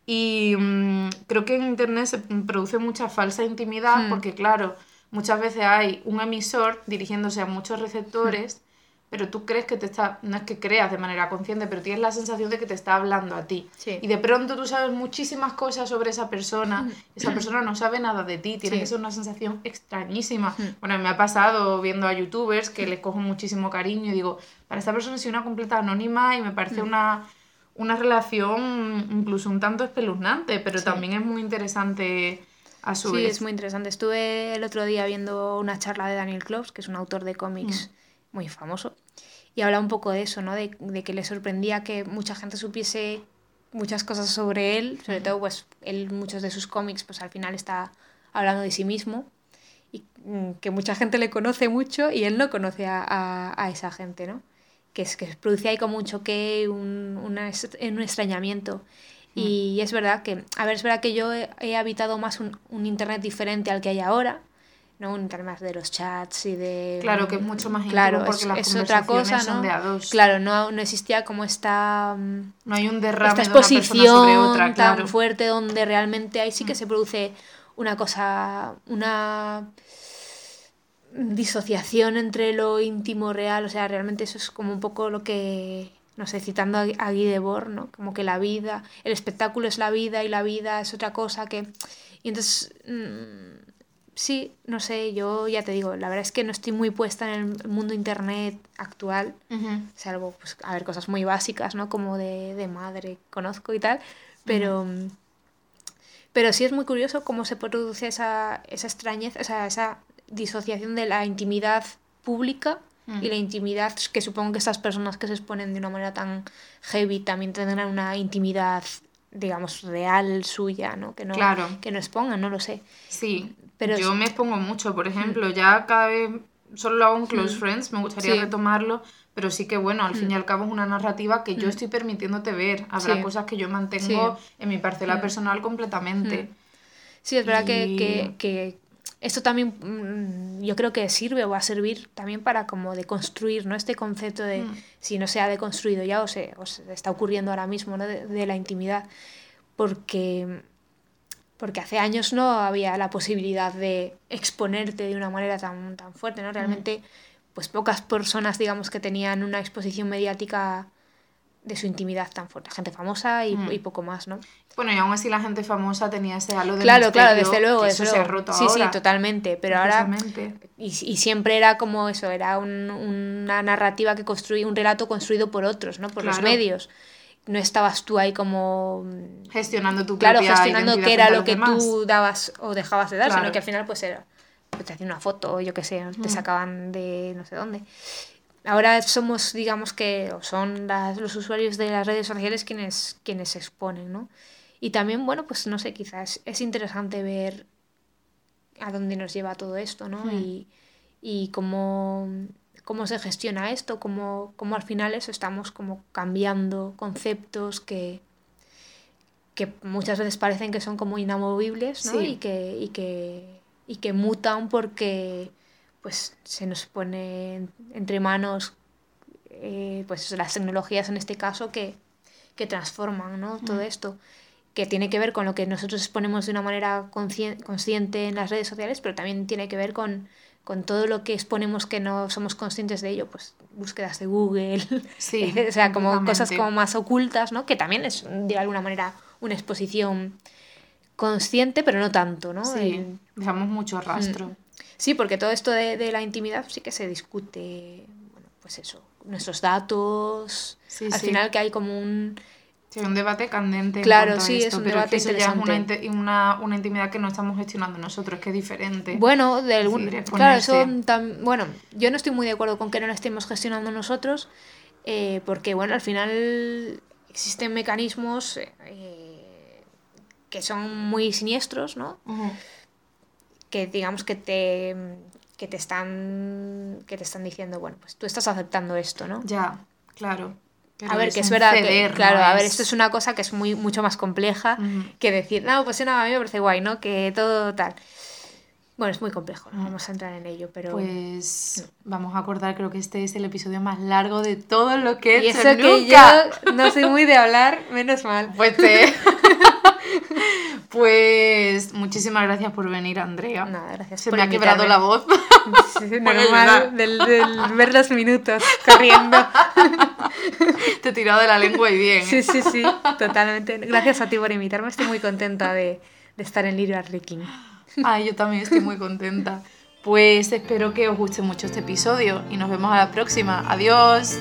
Y mm, creo que en Internet se produce mucha falsa intimidad mm. porque, claro, muchas veces hay un emisor dirigiéndose a muchos receptores, pero tú crees que te está, no es que creas de manera consciente, pero tienes la sensación de que te está hablando a ti. Y de pronto tú sabes muchísimas cosas sobre esa persona, esa persona no sabe nada de ti, tiene que ser una sensación extrañísima. Bueno, me ha pasado viendo a youtubers que les cojo muchísimo cariño y digo, para esta persona soy una completa anónima y me parece una una relación incluso un tanto espeluznante, pero también es muy interesante a su sí, es muy interesante. Estuve el otro día viendo una charla de Daniel Close, que es un autor de cómics mm. muy famoso, y habla un poco de eso, ¿no? De, que le sorprendía que mucha gente supiese muchas cosas sobre él, sobre todo pues él muchos de sus cómics pues al final está hablando de sí mismo y mm, que mucha gente le conoce mucho y él no conoce a, a esa gente, ¿no? que, es, que produce ahí como un choque, un, un extrañamiento. Y mm. es verdad que, a ver, es verdad que yo he, habitado más un, un, internet diferente al que hay ahora, ¿no? Un internet más de los chats y de... Claro, que es mucho más claro, porque las es otra cosa, ¿no? De Claro, no, no existía como esta... Mm, no hay un derrame esta exposición sobre otra, claro. tan fuerte donde realmente ahí sí que mm. se produce una cosa, una disociación entre lo íntimo real, o sea, realmente eso es como un poco lo que, no sé, citando a, Guy Debord, ¿no? Como que la vida, el espectáculo es la vida y la vida es otra cosa que... Y entonces, mm, sí, no sé, yo ya te digo, la verdad es que no estoy muy puesta en el mundo internet actual, salvo, pues, a ver, cosas muy básicas, ¿no? Como de, de madre conozco y tal, pero... Pero sí es muy curioso cómo se produce esa, esa extrañeza, o sea, esa disociación de la intimidad pública y la intimidad que supongo que estas personas que se exponen de una manera tan heavy también tendrán una intimidad digamos real suya no que no que no expongan no lo sé. Sí pero yo me expongo mucho por ejemplo ya cada vez solo lo hago en close friends me gustaría retomarlo pero sí que bueno, al fin y al cabo es una narrativa que yo estoy permitiéndote ver. Habrá cosas que yo mantengo en mi parcela personal completamente. Sí, es verdad que, que, esto también mm, yo creo que sirve o va a servir también para como de construir ¿no? este concepto de mm. si no se ha deconstruido ya o se, o se está ocurriendo ahora mismo ¿no? de, la intimidad porque porque hace años no había la posibilidad de exponerte de una manera tan, tan fuerte, ¿no? Mm. Realmente, pues pocas personas, digamos, que tenían una exposición mediática de su intimidad tan fuerte. Gente famosa y, y poco más, ¿no? Bueno, y aún así la gente famosa tenía ese halo de Claro, claro, desde luego. Eso se ha roto sí, Sí, totalmente. Pero ahora... Y, y, siempre era como eso, era un, una narrativa que construía, un relato construido por otros, ¿no? Por los medios. No estabas tú ahí como... Gestionando tu Claro, gestionando qué era lo que tú dabas o dejabas de dar, sino que al final pues era... Pues, te hacían una foto, yo qué sé, te sacaban de no sé dónde ahora somos, digamos que, son los usuarios de las redes sociales quienes, quienes se exponen, ¿no? Y también, bueno, pues no sé, quizás es interesante ver a dónde nos lleva todo esto, ¿no? Hmm. Y, y cómo, cómo se gestiona esto, cómo, cómo al final eso estamos como cambiando conceptos que, que muchas veces parecen que son como inamovibles, ¿no? Y, que, y, que, y que mutan porque pues se nos pone entre manos eh, pues las tecnologías en este caso que, que transforman ¿no? todo mm. esto que tiene que ver con lo que nosotros exponemos de una manera consciente en las redes sociales, pero también tiene que ver con, con todo lo que exponemos que no somos conscientes de ello, pues búsquedas de Google, sí, [LAUGHS] o sea, como cosas como más ocultas, ¿no? Que también es de alguna manera una exposición consciente, pero no tanto, ¿no? Sí, dejamos mucho rastro. Mm. Sí, porque todo esto de, de, la intimidad sí que se discute, bueno, pues eso, nuestros datos, al final que hay como un Sí, un debate candente. Claro, sí, es un debate es Ya es una, una, intimidad que no estamos gestionando nosotros, que es diferente. Bueno, de algún, claro, eso bueno, yo no estoy muy de acuerdo con que no la estemos gestionando nosotros. eh, porque bueno, al final existen mecanismos eh, que son muy siniestros, ¿no? Que digamos que te, que te están que te están diciendo, bueno, pues tú estás aceptando esto, ¿no? Ya, claro. a ver, que es verdad que, claro, a ver, esto es una cosa que es muy mucho más compleja que decir, no, pues no, a mí me parece guay, ¿no? Que todo tal. Bueno, es muy complejo, no vamos a entrar en ello, pero... Pues vamos a acordar, creo que este es el episodio más largo de todo lo que he y eso que yo no soy muy de hablar, menos mal. Pues [LAUGHS] sí. [LAUGHS] pues muchísimas gracias por venir, Andrea. Nada, gracias Se me ha quebrado la voz. Sí, normal, del, del, ver los minutos corriendo. [LAUGHS] Te he tirado de la lengua y bien. Sí, sí, sí, totalmente. Gracias a ti por invitarme, estoy muy contenta de, de estar en Lirio Arlequín. Ay, yo también estoy muy contenta. Pues espero que os guste mucho este episodio y nos vemos a la próxima. Adiós.